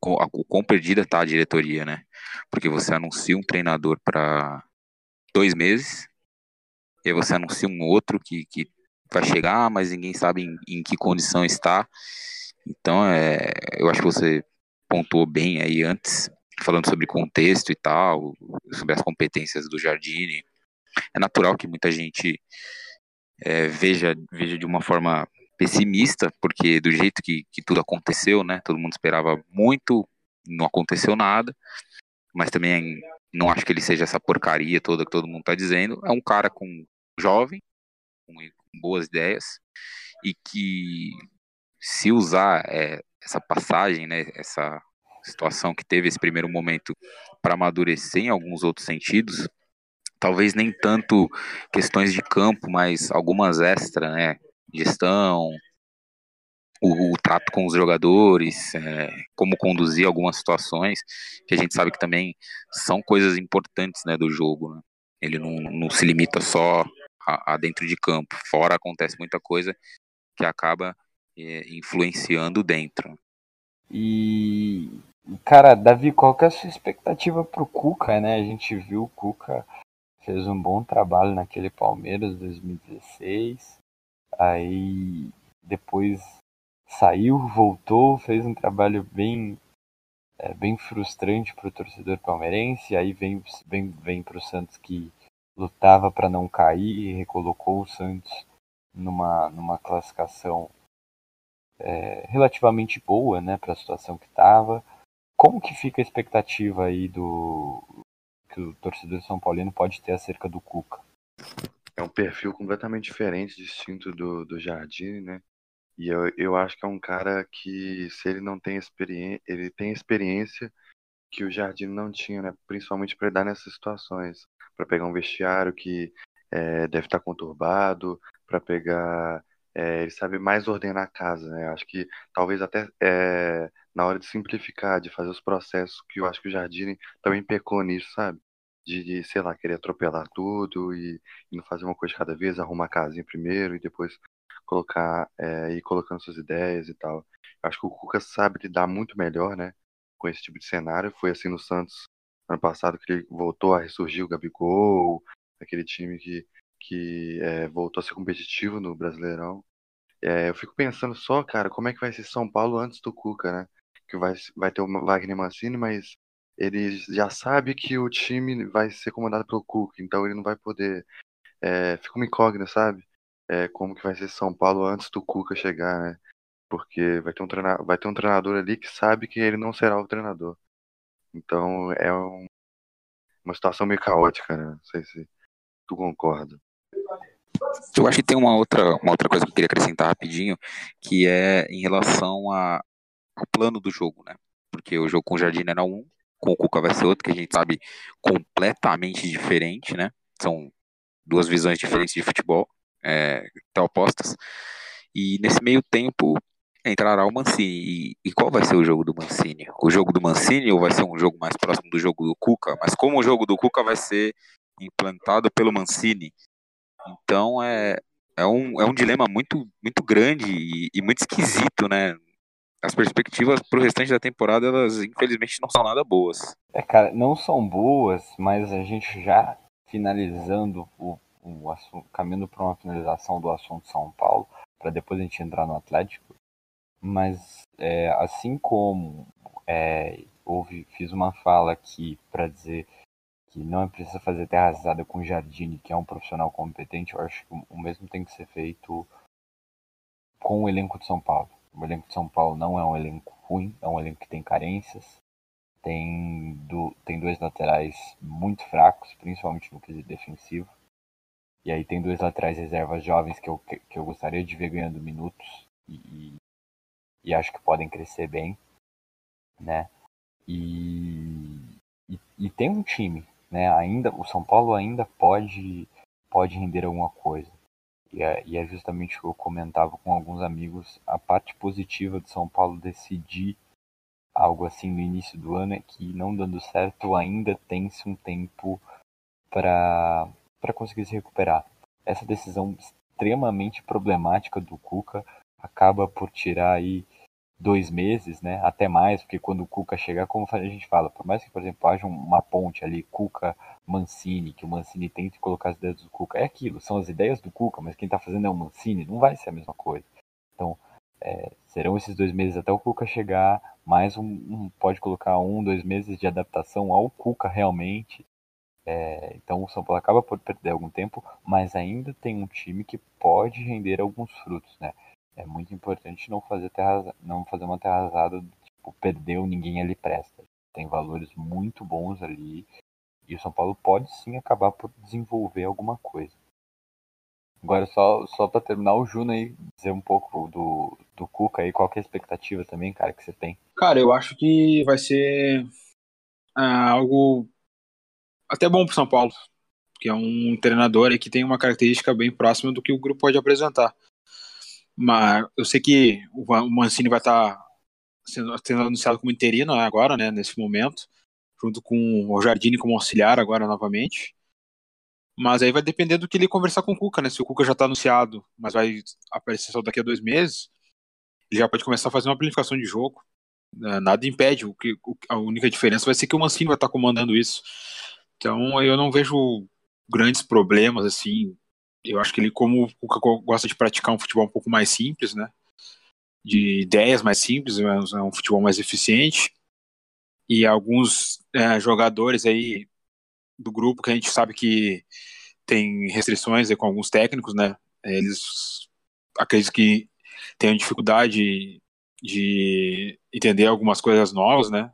o quão perdida está a diretoria, né? Porque você anuncia um treinador para dois meses, e aí você anuncia um outro que, que vai chegar, mas ninguém sabe em, em que condição está. Então, é, eu acho que você pontuou bem aí antes, falando sobre contexto e tal, sobre as competências do Jardine. É natural que muita gente é, veja, veja de uma forma pessimista, porque do jeito que, que tudo aconteceu, né? Todo mundo esperava muito, não aconteceu nada, mas também não acho que ele seja essa porcaria toda que todo mundo está dizendo. É um cara com jovem, com boas ideias e que se usar é, essa passagem, né, essa situação que teve esse primeiro momento para amadurecer em alguns outros sentidos, talvez nem tanto questões de campo, mas algumas extra, né, gestão, o, o trato com os jogadores, é, como conduzir algumas situações, que a gente sabe que também são coisas importantes né, do jogo. Né? Ele não, não se limita só a, a, dentro de campo, fora acontece muita coisa que acaba é, influenciando dentro. E, cara, Davi, qual que é a sua expectativa pro Cuca, né? A gente viu o Cuca fez um bom trabalho naquele Palmeiras 2016. Aí depois saiu, voltou, fez um trabalho bem é, bem frustrante para o torcedor palmeirense. Aí vem vem vem para o Santos que lutava para não cair e recolocou o Santos numa numa classificação é, relativamente boa, né, para a situação que estava. Como que fica a expectativa aí do que o torcedor São Paulino pode ter acerca do Cuca? É um perfil completamente diferente, distinto do, do Jardim, né? E eu, eu acho que é um cara que, se ele não tem experiência, ele tem experiência que o Jardim não tinha, né? Principalmente para dar nessas situações, para pegar um vestiário que é, deve estar tá conturbado, para pegar é, ele sabe mais ordenar a casa, né? Acho que talvez até é, na hora de simplificar, de fazer os processos, que eu acho que o Jardine também pecou nisso, sabe? De, de, sei lá, querer atropelar tudo e, e, não fazer uma coisa cada vez, arrumar a casinha primeiro e depois colocar, é, ir colocando suas ideias e tal. Acho que o Cuca sabe lidar muito melhor, né? Com esse tipo de cenário. Foi assim no Santos ano passado que ele voltou a ressurgir o Gabigol, aquele time que que é, voltou a ser competitivo no Brasileirão. É, eu fico pensando só, cara, como é que vai ser São Paulo antes do Cuca, né? Que vai, vai ter o Wagner Mancini, mas ele já sabe que o time vai ser comandado pelo Cuca, então ele não vai poder. É, fica uma incógnita, sabe? É, como que vai ser São Paulo antes do Cuca chegar, né? Porque vai ter um treinador, vai ter um treinador ali que sabe que ele não será o treinador. Então é um, uma situação meio caótica, né? Não sei se tu concorda. Eu acho que tem uma outra, uma outra coisa que eu queria acrescentar rapidinho, que é em relação a, ao plano do jogo, né? Porque o jogo com o Jardim era um, com o Cuca vai ser outro, que a gente sabe completamente diferente, né? São duas visões diferentes de futebol, é, até opostas. E nesse meio tempo entrará o Mancini. E, e, qual vai ser o jogo do Mancini? O jogo do Mancini ou vai ser um jogo mais próximo do jogo do Cuca? Mas como o jogo do Cuca vai ser implantado pelo Mancini, então é, é, um, é um dilema muito, muito grande e, e muito esquisito, né? As perspectivas para o restante da temporada, elas infelizmente não são nada boas. É, cara, não são boas, mas a gente já finalizando o, o assunto, caminhando para uma finalização do assunto São Paulo, para depois a gente entrar no Atlético. Mas é, assim como é, houve, fiz uma fala aqui para dizer que não é preciso fazer terra arrasada com o Jardine, que é um profissional competente, eu acho que o mesmo tem que ser feito com o elenco de São Paulo. O elenco de São Paulo não é um elenco ruim, é um elenco que tem carências, tem, do, tem dois laterais muito fracos, principalmente no quesito defensivo. E aí tem dois laterais reservas jovens que eu, que, eu gostaria de ver ganhando minutos e, e, e acho que podem crescer bem, né? E, e, e, tem um time, né? Ainda o São Paulo ainda pode pode render alguma coisa. E é, e é justamente o que eu comentava com alguns amigos, a parte positiva de São Paulo decidir algo assim no início do ano é que não dando certo ainda tem-se um tempo para conseguir se recuperar. Essa decisão extremamente problemática do Cuca acaba por tirar aí dois meses, né? Até mais, porque quando o Cuca chegar, como a gente fala, por mais que, por exemplo, haja uma ponte ali, Cuca, Mancini, que o Mancini tente colocar as ideias do Cuca, é aquilo, são as ideias do Cuca, mas quem tá fazendo é o Mancini, não vai ser a mesma coisa. Então, é, serão esses dois meses até o Cuca chegar, mais um, um, pode colocar um, dois meses de adaptação ao Cuca realmente. É, então o São Paulo acaba por perder algum tempo, mas ainda tem um time que pode render alguns frutos, né? é muito importante não fazer terra, não fazer uma terra arrasada, tipo, perdeu, ninguém ali presta. Tem valores muito bons ali e o São Paulo pode sim acabar por desenvolver alguma coisa. Agora só só para terminar o Juno aí dizer um pouco do do Cuca aí, qual é a expectativa também, cara, que você tem? Cara, eu acho que vai ser ah, algo até bom pro São Paulo, porque é um treinador aí que tem uma característica bem próxima do que o grupo pode apresentar Mas eu sei que o Mancini vai estar tá sendo, sendo anunciado como interino agora, né, nesse momento, junto com o Jardine como auxiliar agora novamente. Mas aí vai depender do que ele conversar com o Cuca, né? Se o Cuca já está anunciado, mas vai aparecer só daqui a dois meses, ele já pode começar a fazer uma planificação de jogo. Né? Nada impede, o que, a única diferença vai ser que o Mancini vai estar tá comandando isso. Então eu não vejo grandes problemas assim. Eu acho que ele, como o Cuca gosta de praticar um futebol um pouco mais simples, né? De ideias mais simples, é um futebol mais eficiente. E alguns é, jogadores aí do grupo que a gente sabe que tem restrições com alguns técnicos, né? Eles acredito que tenham dificuldade de entender algumas coisas novas, né?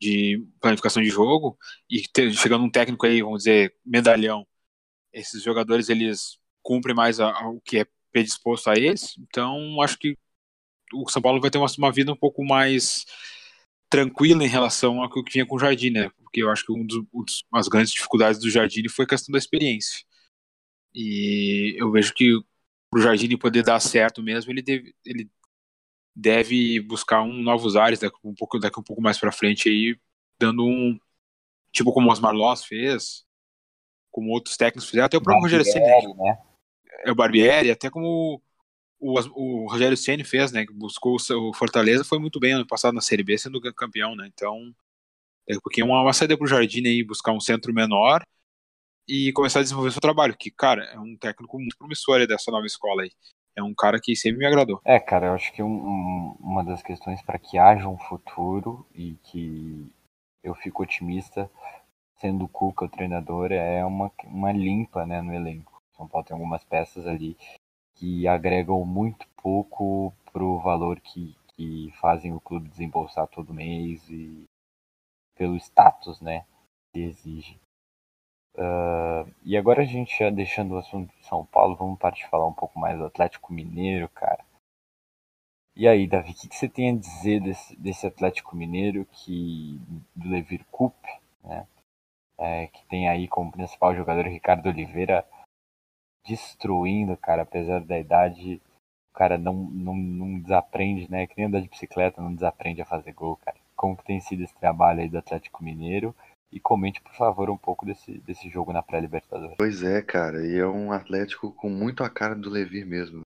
De planificação de jogo e ter, chegando um técnico aí, vamos dizer, medalhão, esses jogadores eles cumprem mais o que é predisposto a eles. Então, acho que o São Paulo vai ter uma, uma vida um pouco mais tranquila em relação ao que tinha com o Jardim, né? Porque eu acho que um dos, um das grandes dificuldades do Jardim foi a questão da experiência. E eu vejo que para o Jardim poder dar certo mesmo, ele deve, ele deve buscar um novos ares daqui um pouco, daqui um pouco mais para frente aí, dando um tipo como o Osmar Loss fez, como outros técnicos fizeram, até o próprio Rogério Ceni, né? É o Barbieri, até como o, o Rogério Ceni fez, né? Buscou o Fortaleza, foi muito bem ano passado na Série B, sendo campeão, né? Então, é porque uma, uma saída pro Jardim aí, buscar um centro menor e começar a desenvolver seu trabalho, que, cara, é um técnico muito promissor dessa nova escola aí. É um cara que sempre me agradou. É, cara, eu acho que um, um, uma das questões para que haja um futuro e que eu fico otimista, sendo o Cuca o treinador, é uma, uma limpa né, no elenco. São Paulo tem algumas peças ali que agregam muito pouco pro valor que, que fazem o clube desembolsar todo mês e pelo status, né, que exige. Uh, e agora a gente já deixando o assunto de São Paulo, vamos partir falar um pouco mais do Atlético Mineiro, cara. E aí, Davi, o que, que, você tem a dizer desse, desse Atlético Mineiro que do Levir Cup, né? É, que tem aí como principal jogador Ricardo Oliveira destruindo, cara, apesar da idade, o cara não, não, não desaprende, né? Que nem andar de bicicleta, não desaprende a fazer gol, cara. Como que tem sido esse trabalho aí do Atlético Mineiro? E comente, por favor, um pouco desse, desse jogo na pré-Libertadores. Pois é, cara, e é um Atlético com muito a cara do Levir mesmo.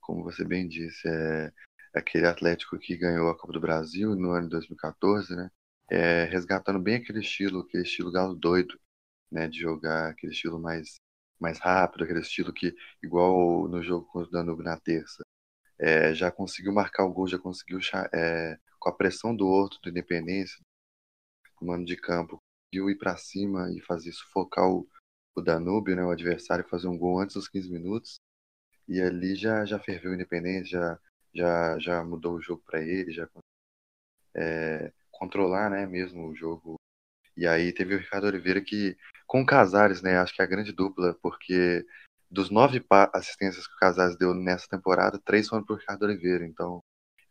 Como você bem disse, é aquele Atlético que ganhou a Copa do Brasil no ano de 2014, né? É, resgatando bem aquele estilo, aquele estilo galo doido, né? De jogar aquele estilo mais mais rápido, aquele estilo que, igual no jogo contra o Danube na terça, é, já conseguiu marcar o gol, já conseguiu, é, com a pressão do outro, do Independência, o mano de campo, conseguiu ir para cima e fazer sufocar o, o Danúbio, né, o adversário, fazer um gol antes dos 15 minutos. E ali já, já ferveu o Independência, já, já, já mudou o jogo para ele, já é, controlar né, mesmo o jogo e aí teve o Ricardo Oliveira que, com o Casares, né? Acho que é a grande dupla, porque dos nove assistências que o Casares deu nessa temporada, três foram para o Ricardo Oliveira. Então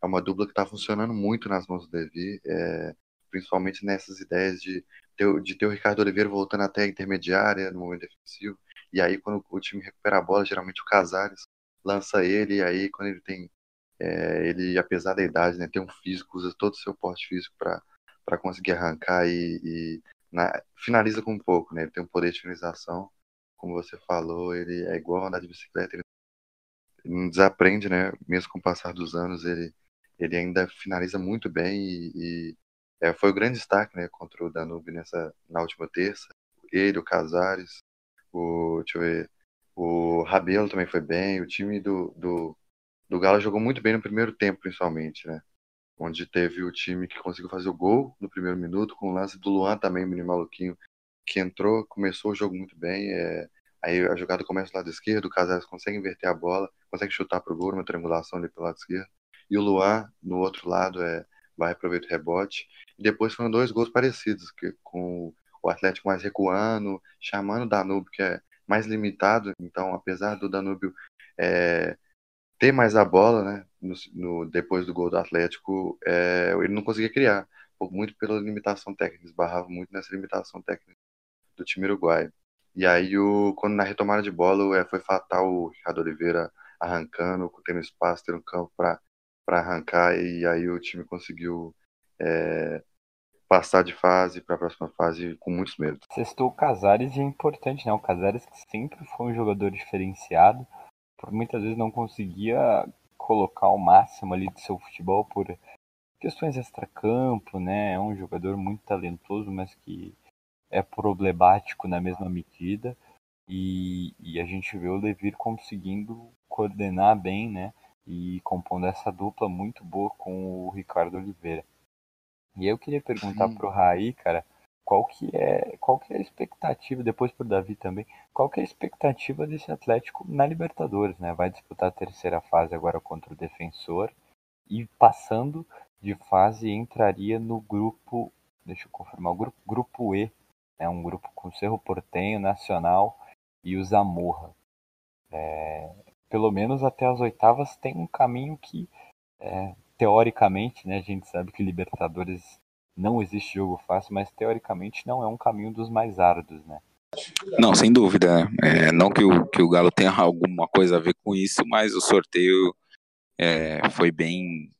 é uma dupla que está funcionando muito nas mãos do Devi, é, principalmente nessas ideias de ter, de ter o Ricardo Oliveira voltando até a intermediária no momento defensivo. E aí, quando o time recupera a bola, geralmente o Casares lança ele, e aí quando ele tem. É, ele, apesar da idade, né, tem um físico, usa todo o seu porte físico para conseguir arrancar e, e na, finaliza com um pouco, né? Ele tem um poder de finalização, como você falou, ele é igual andar de bicicleta, ele não desaprende, né? Mesmo com o passar dos anos, ele, ele ainda finaliza muito bem e, e é, foi o grande destaque, né? Contra o Danube nessa, na última terça. Ele, o Casares, o, deixa eu ver, o Rabelo também foi bem, o time do, do, do Galo jogou muito bem no primeiro tempo, principalmente, né? Onde teve o time que conseguiu fazer o gol no primeiro minuto, com o lance do Luan também, menino maluquinho, que entrou, começou o jogo muito bem. É, aí a jogada começa do lado esquerdo, o Casares consegue inverter a bola, consegue chutar pro gol, uma triangulação ali pelo lado esquerdo. E o Luan, no outro lado, é, vai aproveitar o rebote. E depois foram dois gols parecidos, que, com o Atlético mais recuando, chamando o Danúbio, que é mais limitado. Então, apesar do Danúbio é, ter mais a bola, né? No, no, depois do gol do Atlético, é, ele não conseguia criar, muito pela limitação técnica, esbarrava muito nessa limitação técnica do time uruguaio. E aí, o, quando na retomada de bola, é, foi fatal o Ricardo Oliveira arrancando, tendo espaço, tendo campo para arrancar, e aí o time conseguiu é, passar de fase para a próxima fase com muitos medos. Sextou o Casares e é importante, né? O Casares que sempre foi um jogador diferenciado, muitas vezes não conseguia colocar o máximo ali do seu futebol por questões extracampo, né? É um jogador muito talentoso, mas que é problemático na mesma medida. E, e a gente vê o Levir conseguindo coordenar bem, né? E compondo essa dupla muito boa com o Ricardo Oliveira. E eu queria perguntar Sim. pro Raí, cara, qual que é qual que é a expectativa depois pro Davi também qual que é a expectativa desse Atlético na Libertadores né vai disputar a terceira fase agora contra o Defensor e passando de fase entraria no grupo, deixa eu confirmar, o grupo, grupo E, é um grupo com Cerro Portenho, Nacional e o Zamorra. É, pelo menos até as oitavas tem um caminho que, é, teoricamente, né, a gente sabe que Libertadores não existe jogo fácil, mas teoricamente não é um caminho dos mais árduos, né? Não, sem dúvida. É, não que o, que o Galo tenha alguma coisa a ver com isso, mas o sorteio é, foi bem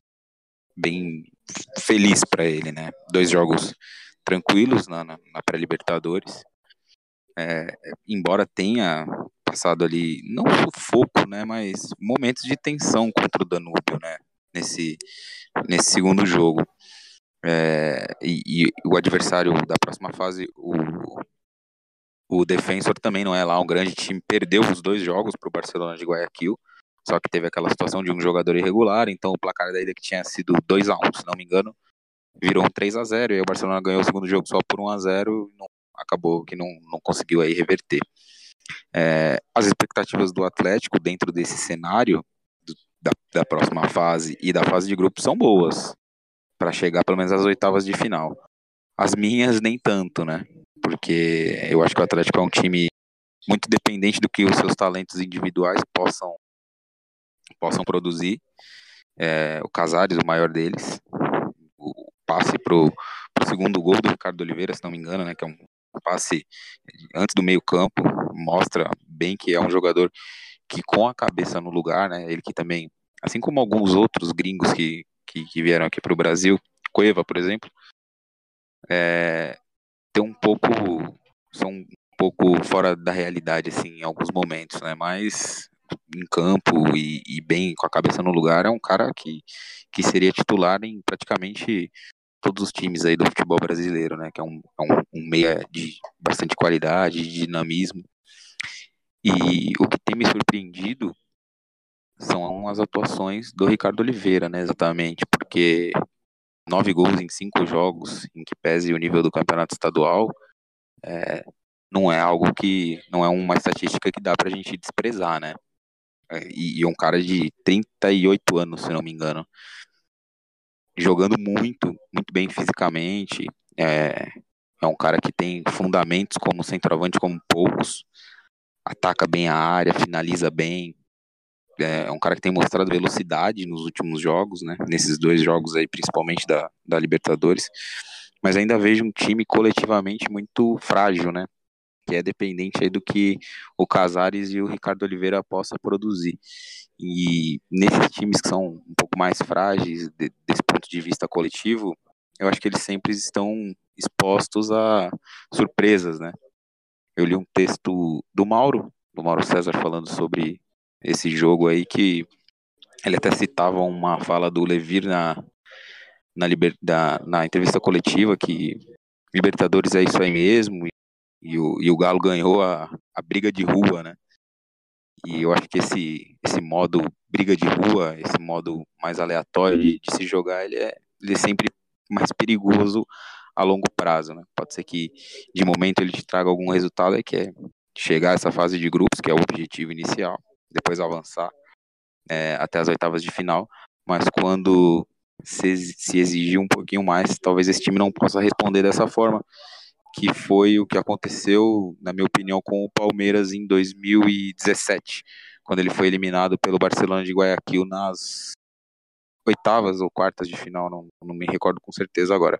bem feliz para ele, né? Dois jogos tranquilos na, na, na pré-Libertadores. É, embora tenha passado ali, não sufoco, né, mas momentos de tensão contra o Danúbio, né, nesse, nesse segundo jogo. É, e, e, o adversário da próxima fase, o, o Defensor também não é lá um grande time, perdeu os dois jogos para o Barcelona de Guayaquil, só que teve aquela situação de um jogador irregular, então o placar da ilha que tinha sido 2 a 1 se não me engano, virou um 3 a 0 e aí o Barcelona ganhou o segundo jogo só por 1 a 0 não, acabou que não, não conseguiu aí reverter. É, as expectativas do Atlético dentro desse cenário da, da próxima fase e da fase de grupo são boas para chegar pelo menos às oitavas de final. As minhas nem tanto, né? Porque eu acho que o Atlético é um time muito dependente do que os seus talentos individuais possam possam produzir. É, o Casares, o maior deles, o passe pro, o segundo gol do Ricardo Oliveira, se não me engano, né, que é um passe antes do meio campo, mostra bem que é um jogador que com a cabeça no lugar, né, ele que também, assim como alguns outros gringos que, que, que vieram aqui para o Brasil, Cueva, por exemplo, é, tem um pouco, são um pouco fora da realidade, assim, em alguns momentos, né, mas em campo e, e, bem com a cabeça no lugar, é um cara que, que seria titular em praticamente todos os times aí do futebol brasileiro, né? Que é um, é um, um meia de bastante qualidade, de dinamismo. E o que tem me surpreendido são as atuações do Ricardo Oliveira, né? Exatamente, porque nove gols em cinco jogos, em que pese o nível do campeonato estadual, é, não é algo que não é uma estatística que dá pra gente desprezar, né? e, e um cara de 38 anos, se não me engano, jogando muito, muito bem fisicamente. É, é um cara que tem fundamentos como centroavante como poucos, ataca bem a área, finaliza bem. É, é um cara que tem mostrado velocidade nos últimos jogos, né? Nesses dois jogos aí, principalmente da, da Libertadores. Mas ainda vejo um time coletivamente muito frágil, né? que é dependente aí do que o Casares e o Ricardo Oliveira possa produzir. E nesses times que são um pouco mais frágeis de, desse ponto de vista coletivo, eu acho que eles sempre estão expostos a surpresas, né? Eu li um texto do Mauro, do Mauro César falando sobre esse jogo aí que ele até citava uma fala do Levir na na, liber, na entrevista coletiva que Libertadores é isso aí mesmo e o, e o Galo ganhou a, a briga de rua, né? E eu acho que esse, esse modo briga de rua, esse modo mais aleatório de, de se jogar, ele é, ele é sempre mais perigoso a longo prazo, né? Pode ser que de momento ele te traga algum resultado, é que é chegar a essa fase de grupos, que é o objetivo inicial, depois avançar é, até as oitavas de final, mas quando se, se exigir um pouquinho mais, talvez esse time não possa responder dessa forma, que foi o que aconteceu, na minha opinião, com o Palmeiras em 2017, quando ele foi eliminado pelo Barcelona de Guayaquil nas oitavas ou quartas de final, não, não me recordo com certeza agora.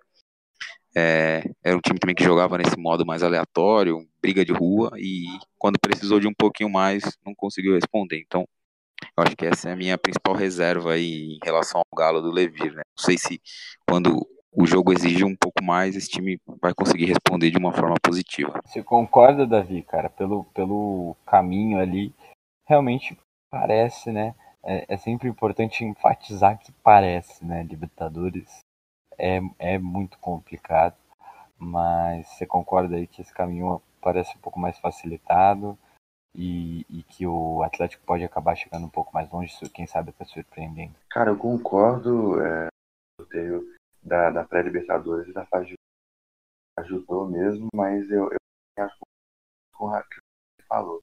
É, era um time também que jogava nesse modo mais aleatório, briga de rua, e quando precisou de um pouquinho mais, não conseguiu responder. Então, Eu acho que essa é a minha principal reserva aí em relação ao Galo do Levir, né? Não sei se quando o jogo exige um pouco mais, esse time vai conseguir responder de uma forma positiva. Você concorda, Davi, cara? Pelo, pelo caminho ali, realmente parece, né? É, é sempre importante enfatizar que parece, né? Libertadores é, é muito complicado, mas você concorda aí que esse caminho parece um pouco mais facilitado e, e que o Atlético pode acabar chegando um pouco mais longe, quem sabe até surpreendendo? Cara, eu concordo. É, da, da pré-Libertadores e da fase ajudou mesmo, mas eu, eu acho com o que você falou.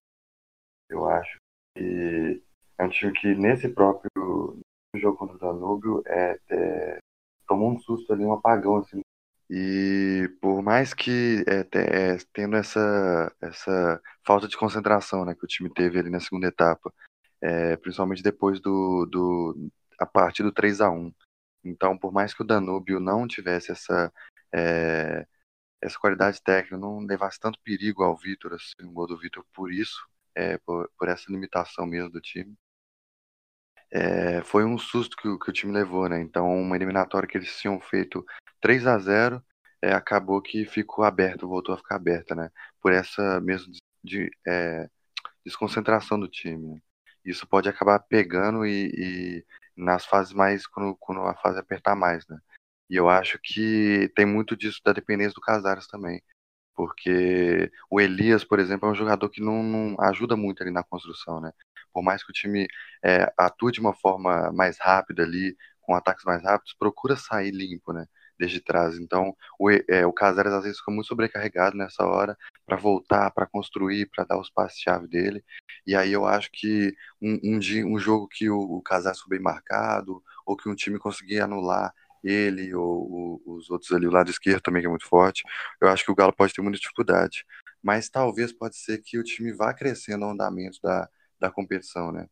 Eu acho que é um time que nesse próprio jogo contra o Danúbio é, é, tomou um susto ali, um apagão assim. E por mais que é, é, tendo essa, essa falta de concentração né, que o time teve ali na segunda etapa, é, principalmente depois do, do a partir do 3 a 1 então, por mais que o Danúbio não tivesse essa, é, essa qualidade técnica, não levasse tanto perigo ao Vitor, assim, o gol do Vitor, por isso, é, por, por, essa limitação mesmo do time, é, foi um susto que, que, o time levou, né? Então, uma eliminatória que eles tinham feito 3 a 0 é, acabou que ficou aberto, voltou a ficar aberta, né? Por essa mesmo de, é, desconcentração do time. Né? Isso pode acabar pegando e, e nas fases mais, quando, quando a fase apertar mais, né? E eu acho que tem muito disso da dependência do Casares também. Porque o Elias, por exemplo, é um jogador que não, não ajuda muito ali na construção, né? Por mais que o time é, atue de uma forma mais rápida ali, com ataques mais rápidos, procura sair limpo, né? Desde trás. Então, o, é, o Casares às vezes fica muito sobrecarregado nessa hora para voltar, para construir, para dar os passos-chave dele. E aí eu acho que um, um, dia, um jogo que o, o Casares foi bem marcado, ou que um time conseguir anular ele ou, ou, os outros ali, o lado esquerdo também que é muito forte, eu acho que o Galo pode ter muita dificuldade. Mas talvez pode ser que o time vá crescendo ao andamento da, da competição, né?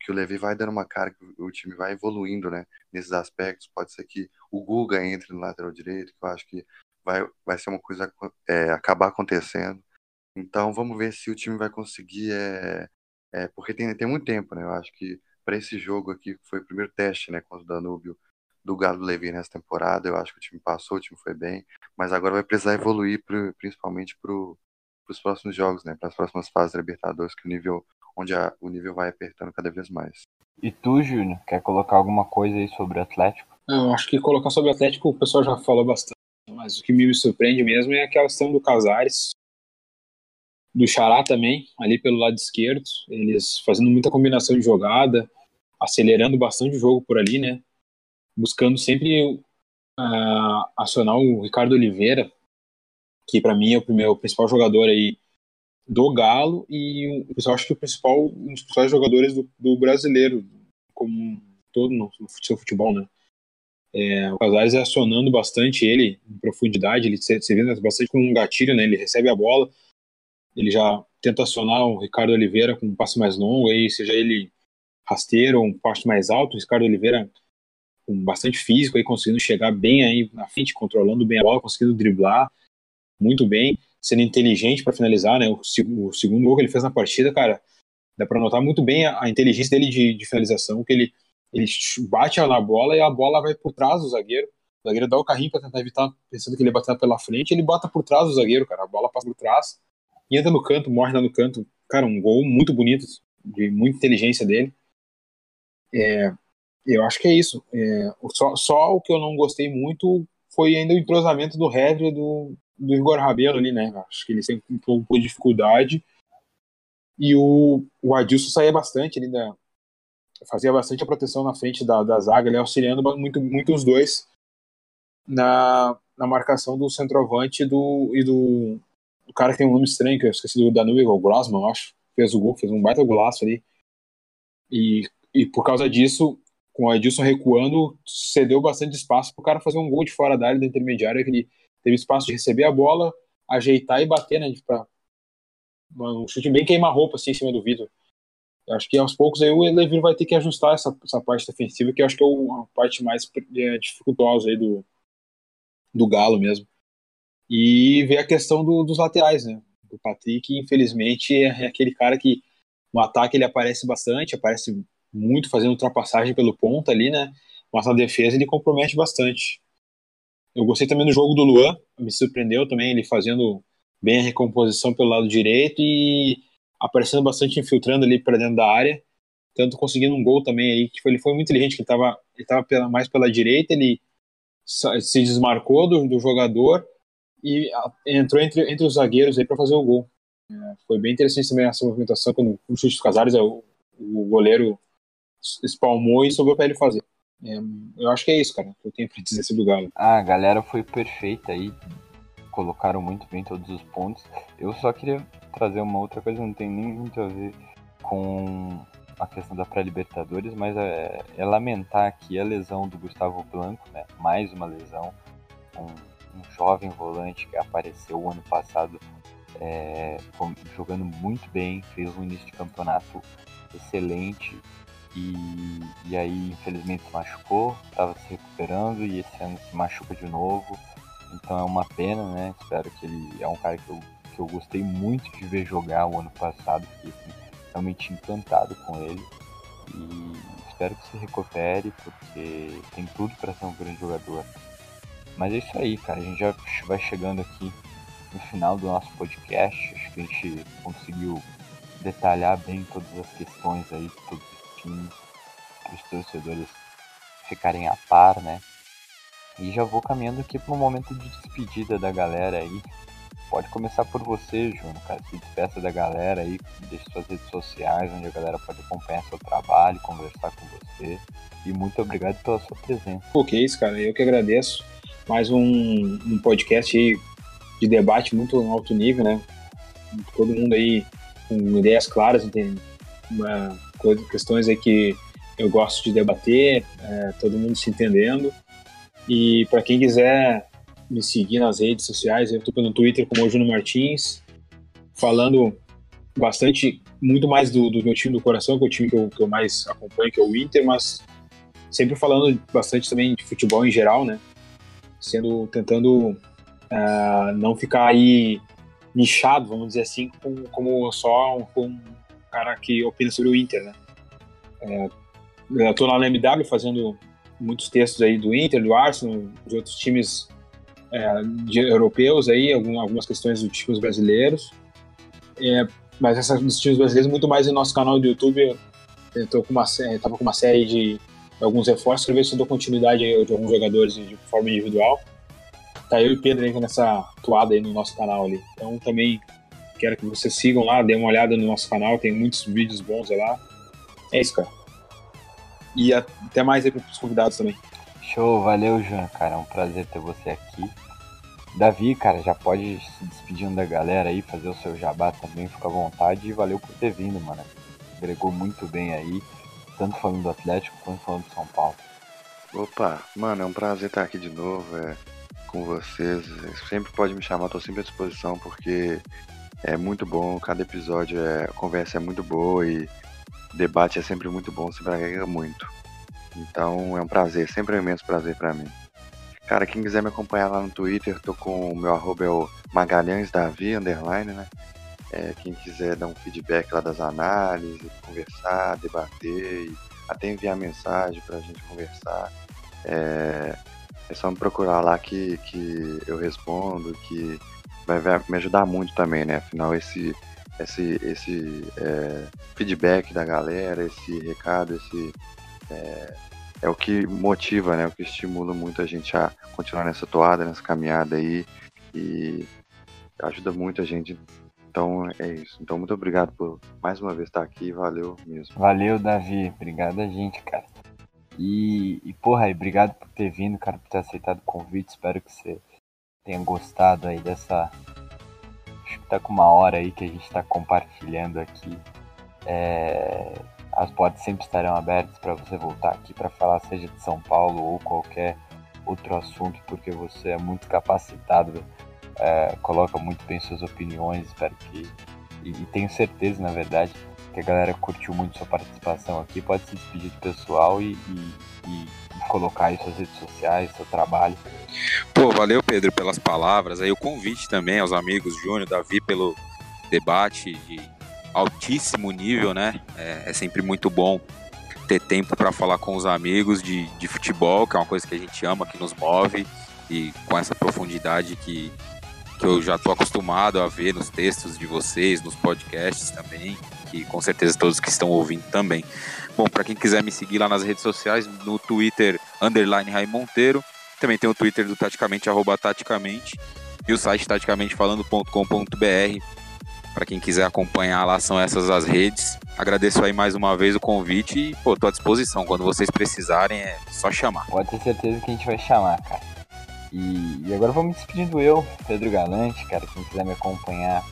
Que o Levi vai dando uma cara, que o time vai evoluindo, né? Nesses aspectos. Pode ser que o Guga entre no lateral direito, que eu acho que vai, vai ser uma coisa é, acabar acontecendo. Então vamos ver se o time vai conseguir é, é, porque tem, tem muito tempo, né? Eu acho que para esse jogo aqui, que foi o primeiro teste, né, contra o Danúbio do Galo Levi nessa temporada, eu acho que o time passou, o time foi bem, mas agora vai precisar evoluir pro, principalmente para os próximos jogos, né, para as próximas fases da Libertadores, que o nível onde a, o nível vai apertando cada vez mais. E tu, Júnior, quer colocar alguma coisa aí sobre o Atlético? Eu acho que colocar sobre o Atlético o pessoal já falou bastante, mas o que me surpreende mesmo é aquela questão do Casares, do Xará também, ali pelo lado esquerdo, eles fazendo muita combinação de jogada, acelerando bastante o jogo por ali, né? Buscando sempre uh, acionar o Ricardo Oliveira, que para mim é o, primeiro, principal jogador aí do Galo e o pessoal que o principal um dos principais jogadores do, do brasileiro como todo no, no seu futebol, né? É, o Casares é acionando bastante ele em profundidade, ele se, vê bastante com um gatilho, né? Ele recebe a bola, ele já tenta acionar o Ricardo Oliveira com um passe mais longo, aí seja ele rasteiro um passe mais alto, o Ricardo Oliveira com bastante físico, aí conseguindo chegar bem aí na frente, controlando bem a bola, conseguindo driblar muito bem, sendo inteligente para finalizar, né? O, o, segundo gol que ele fez na partida, cara, dá para notar muito bem a, a inteligência dele de, de, finalização, que ele ele bate na bola e a bola vai por trás do zagueiro. O zagueiro dá o carrinho para tentar evitar, pensando que ele ia bater pela frente, ele bota por trás do zagueiro, cara. A bola passa por trás e entra no canto, morre lá no canto. Cara, um gol muito bonito, de muita inteligência dele. É, eu acho que é isso. É, só, só, o que eu não gostei muito foi ainda o entrosamento do e do, do Igor Rabelo ali, né? Acho que ele sempre um pouco de dificuldade. E o, o Adilson saía bastante ali da. Fazia bastante a proteção na frente da, da zaga, ele auxiliando muito, muito os dois na, na marcação do centroavante do, e do, o cara que tem um nome estranho, que eu esqueci do Danube, o Grossman, acho, fez o gol, fez um baita golaço ali. E, e por causa disso, com o Edilson recuando, cedeu bastante espaço para o cara fazer um gol de fora da área da intermediária, que ele teve espaço de receber a bola, ajeitar e bater, né, pra, um chute bem queima-roupa, assim, em cima do Vitor. Acho que aos poucos aí o Levir vai ter que ajustar essa, essa parte defensiva, que eu acho que é a parte mais é, dificultosa aí do, do Galo mesmo. E ver a questão do, dos laterais, né? O Patrick, infelizmente, é aquele cara que no ataque ele aparece bastante, aparece muito fazendo ultrapassagem pelo ponto ali, né? Mas na defesa ele compromete bastante. Eu gostei também do jogo do Luan, me surpreendeu também ele fazendo bem a recomposição pelo lado direito e aparecendo bastante infiltrando ali para dentro da área, tanto conseguindo um gol também aí, que foi, ele foi muito inteligente, que ele estava ele pela, mais pela direita, ele se desmarcou do, do jogador e entrou entre, entre os zagueiros aí para fazer o gol. É, foi bem interessante também essa movimentação quando o chute dos Casares, é o, o goleiro espalmou e sobrou para ele fazer. É, eu acho que é isso, cara, que eu tenho para dizer sobre o Galo. Ah, a galera foi perfeita aí, colocaram muito bem todos os pontos. Eu só queria trazer uma outra coisa, não tem nem muito a ver com a questão da pré-libertadores, mas é, é, lamentar aqui a lesão do Gustavo Blanco, né? Mais uma lesão, um, um jovem volante que apareceu o ano passado é, jogando muito bem, fez um início de campeonato excelente e, e aí infelizmente se machucou, estava se recuperando e esse ano se machuca de novo. Então é uma pena, né? Espero que ele é um cara que eu, que eu gostei muito de ver jogar o ano passado, fiquei assim, realmente encantado com ele. E espero que se recupere, porque tem tudo para ser um grande jogador. Mas é isso aí, cara. A gente já vai chegando aqui no final do nosso podcast. Acho que a gente conseguiu detalhar bem todas as questões aí, os times, para os torcedores ficarem a par, né? E já vou caminhando aqui para um momento de despedida da galera aí. Pode começar por você, Júnior, cara. Se despeça da galera aí, deixe suas redes sociais, onde a galera pode acompanhar seu trabalho, conversar com você. E muito obrigado pela sua presença. Que isso, cara. Eu que agradeço. Mais um, um podcast aí de debate muito alto nível, né? Todo mundo aí com ideias claras, tem uma, questões aí que eu gosto de debater, é, todo mundo se entendendo. E para quem quiser me seguir nas redes sociais, eu estou no Twitter como o Júnior Martins, falando bastante, muito mais do, do, meu time do coração, que é o time que eu, que eu mais acompanho, que é o Inter, mas sempre falando bastante também de futebol em geral, né? Sendo, tentando uh, não ficar aí nichado, vamos dizer assim, como, como só um, um, cara que opina sobre o Inter, né? É, eu lá na MW fazendo muitos textos aí do Inter, do Arsenal, de outros times é, de, europeus aí, algum, algumas questões dos times brasileiros. É, mas essa dos times brasileiros muito mais no nosso canal do YouTube. Eu tô com uma, tava com uma série de alguns reforços, quero ver se eu dou continuidade aí de alguns jogadores de forma individual. Tá eu e Pedro aí nessa toada aí no nosso canal ali. Então também quero que vocês sigam lá, dêem uma olhada no nosso canal, tem muitos vídeos bons lá. É isso, cara. E até mais aí para os convidados também. Show, valeu, Jean, cara. É um prazer ter você aqui. Davi, cara, já pode se despedindo da galera aí, fazer o seu jabá também, fica à vontade e valeu por ter vindo, mano. Agregou muito bem aí, tanto falando do Atlético quanto falando do São Paulo. Opa, mano, é um prazer estar aqui de novo é, com vocês. Sempre pode me chamar, tô sempre à disposição porque é muito bom. Cada episódio, é, a conversa é muito boa e o debate é sempre muito bom, sempre agrega muito. Então é um prazer, sempre é um imenso prazer para mim. Cara, quem quiser me acompanhar lá no Twitter, tô com o meu arroba é o Magalhães Davi, underline, né? É, quem quiser dar um feedback lá das análises, conversar, debater, até enviar mensagem pra gente conversar, é, é só me procurar lá que, que eu respondo, que vai me ajudar muito também, né? Afinal, esse, esse, esse é, feedback da galera, esse recado, esse é, é, o que motiva, né? O que estimula muito a gente a continuar nessa toada, nessa caminhada aí e ajuda muito a gente. Então é isso. Então muito obrigado por mais uma vez estar aqui. Valeu mesmo. Valeu, Davi. Obrigado a gente, cara. E, e porra, obrigado por ter vindo, cara, por ter aceitado o convite. Espero que você tenha gostado aí dessa. Acho que tá com uma hora aí que a gente tá compartilhando aqui. É as portas sempre estarão abertas para você voltar aqui para falar, seja de São Paulo ou qualquer outro assunto, porque você é muito capacitado, é, coloca muito bem suas opiniões. Espero que. E, e, tenho certeza, na verdade, que a galera curtiu muito sua participação aqui. Pode se despedir do pessoal e, e, e colocar aí suas redes sociais, seu trabalho. Pô, valeu, Pedro, pelas palavras. Aí o convite também aos amigos Júnior, Davi, pelo debate de altíssimo nível, né? É, é sempre muito bom ter tempo para falar com os amigos de, de futebol, que é uma coisa que a gente ama, que nos move, e com essa profundidade que, que eu já estou acostumado a ver nos textos de vocês, nos podcasts também, que com certeza todos que estão ouvindo também. Bom, para quem quiser me seguir lá nas redes sociais, no Twitter, underline Raimonteiro, também tem o Twitter do Taticamente, arroba Taticamente, e o site taticamentefalando.com.br, para quem quiser acompanhar lá, são essas as redes. Agradeço aí mais uma vez o convite e, pô, tô à disposição. Quando vocês precisarem, é só chamar. Pode ter certeza que a gente vai chamar, cara. E, e agora vou me despedindo eu, Pedro Galante, cara. Quem quiser me acompanhar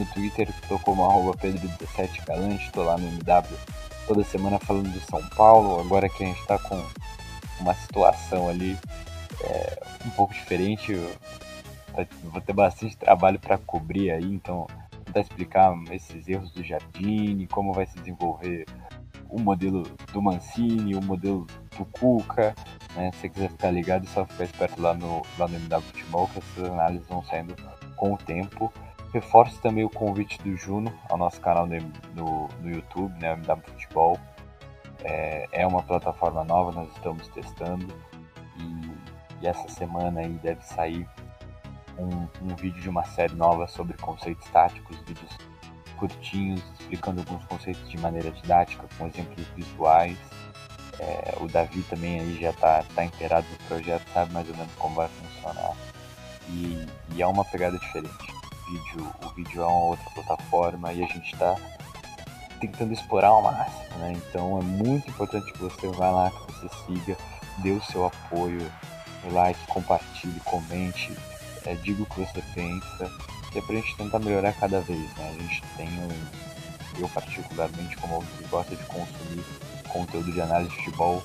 no Twitter, tô como arroba Pedro17Galante, tô lá no MW toda semana falando do São Paulo. Agora que a gente tá com uma situação ali é, um pouco diferente, eu vou ter bastante trabalho para cobrir aí, então tentar explicar esses erros do Jardim, como vai se desenvolver o modelo do Mancini, o modelo do Cuca, né? Se você quiser ficar ligado, é só ficar esperto lá no, lá no MW Futebol, que essas análises vão saindo com o tempo. Reforço também o convite do Juno ao nosso canal no, no, no YouTube, né, MW Futebol. É, é, uma plataforma nova, nós estamos testando e, e essa semana aí deve sair um, um, vídeo de uma série nova sobre conceitos táticos, vídeos curtinhos, explicando alguns conceitos de maneira didática, com exemplos visuais. É, o Davi também aí já está tá inteirado no projeto, sabe mais ou menos como vai funcionar. E, e é uma pegada diferente. Vídeo, o vídeo é uma outra plataforma e a gente está tentando explorar ao máximo, né? Então é muito importante que você vá lá, que você siga, dê o seu apoio, like, compartilhe, comente, é, diga o que você pensa, que é pra gente tentar melhorar cada vez, né? A gente tem um. Eu, particularmente, como alguém que gosta de consumir conteúdo de análise de futebol,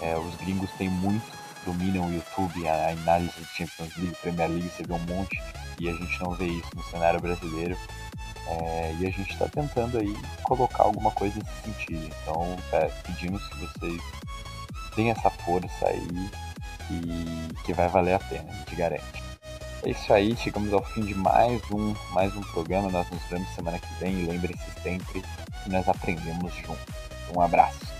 é, os gringos têm muito, dominam o YouTube, a análise de Champions League, Premier League, você vê um monte, e a gente não vê isso no cenário brasileiro. É, e a gente está tentando aí colocar alguma coisa nesse sentido. Então, é, pedimos que vocês tenham essa força aí e que vai valer a pena, a gente garante. É isso aí, chegamos ao fim de mais um, mais um programa. Nós nos vemos semana que vem e lembrem-se sempre que nós aprendemos juntos. Um abraço.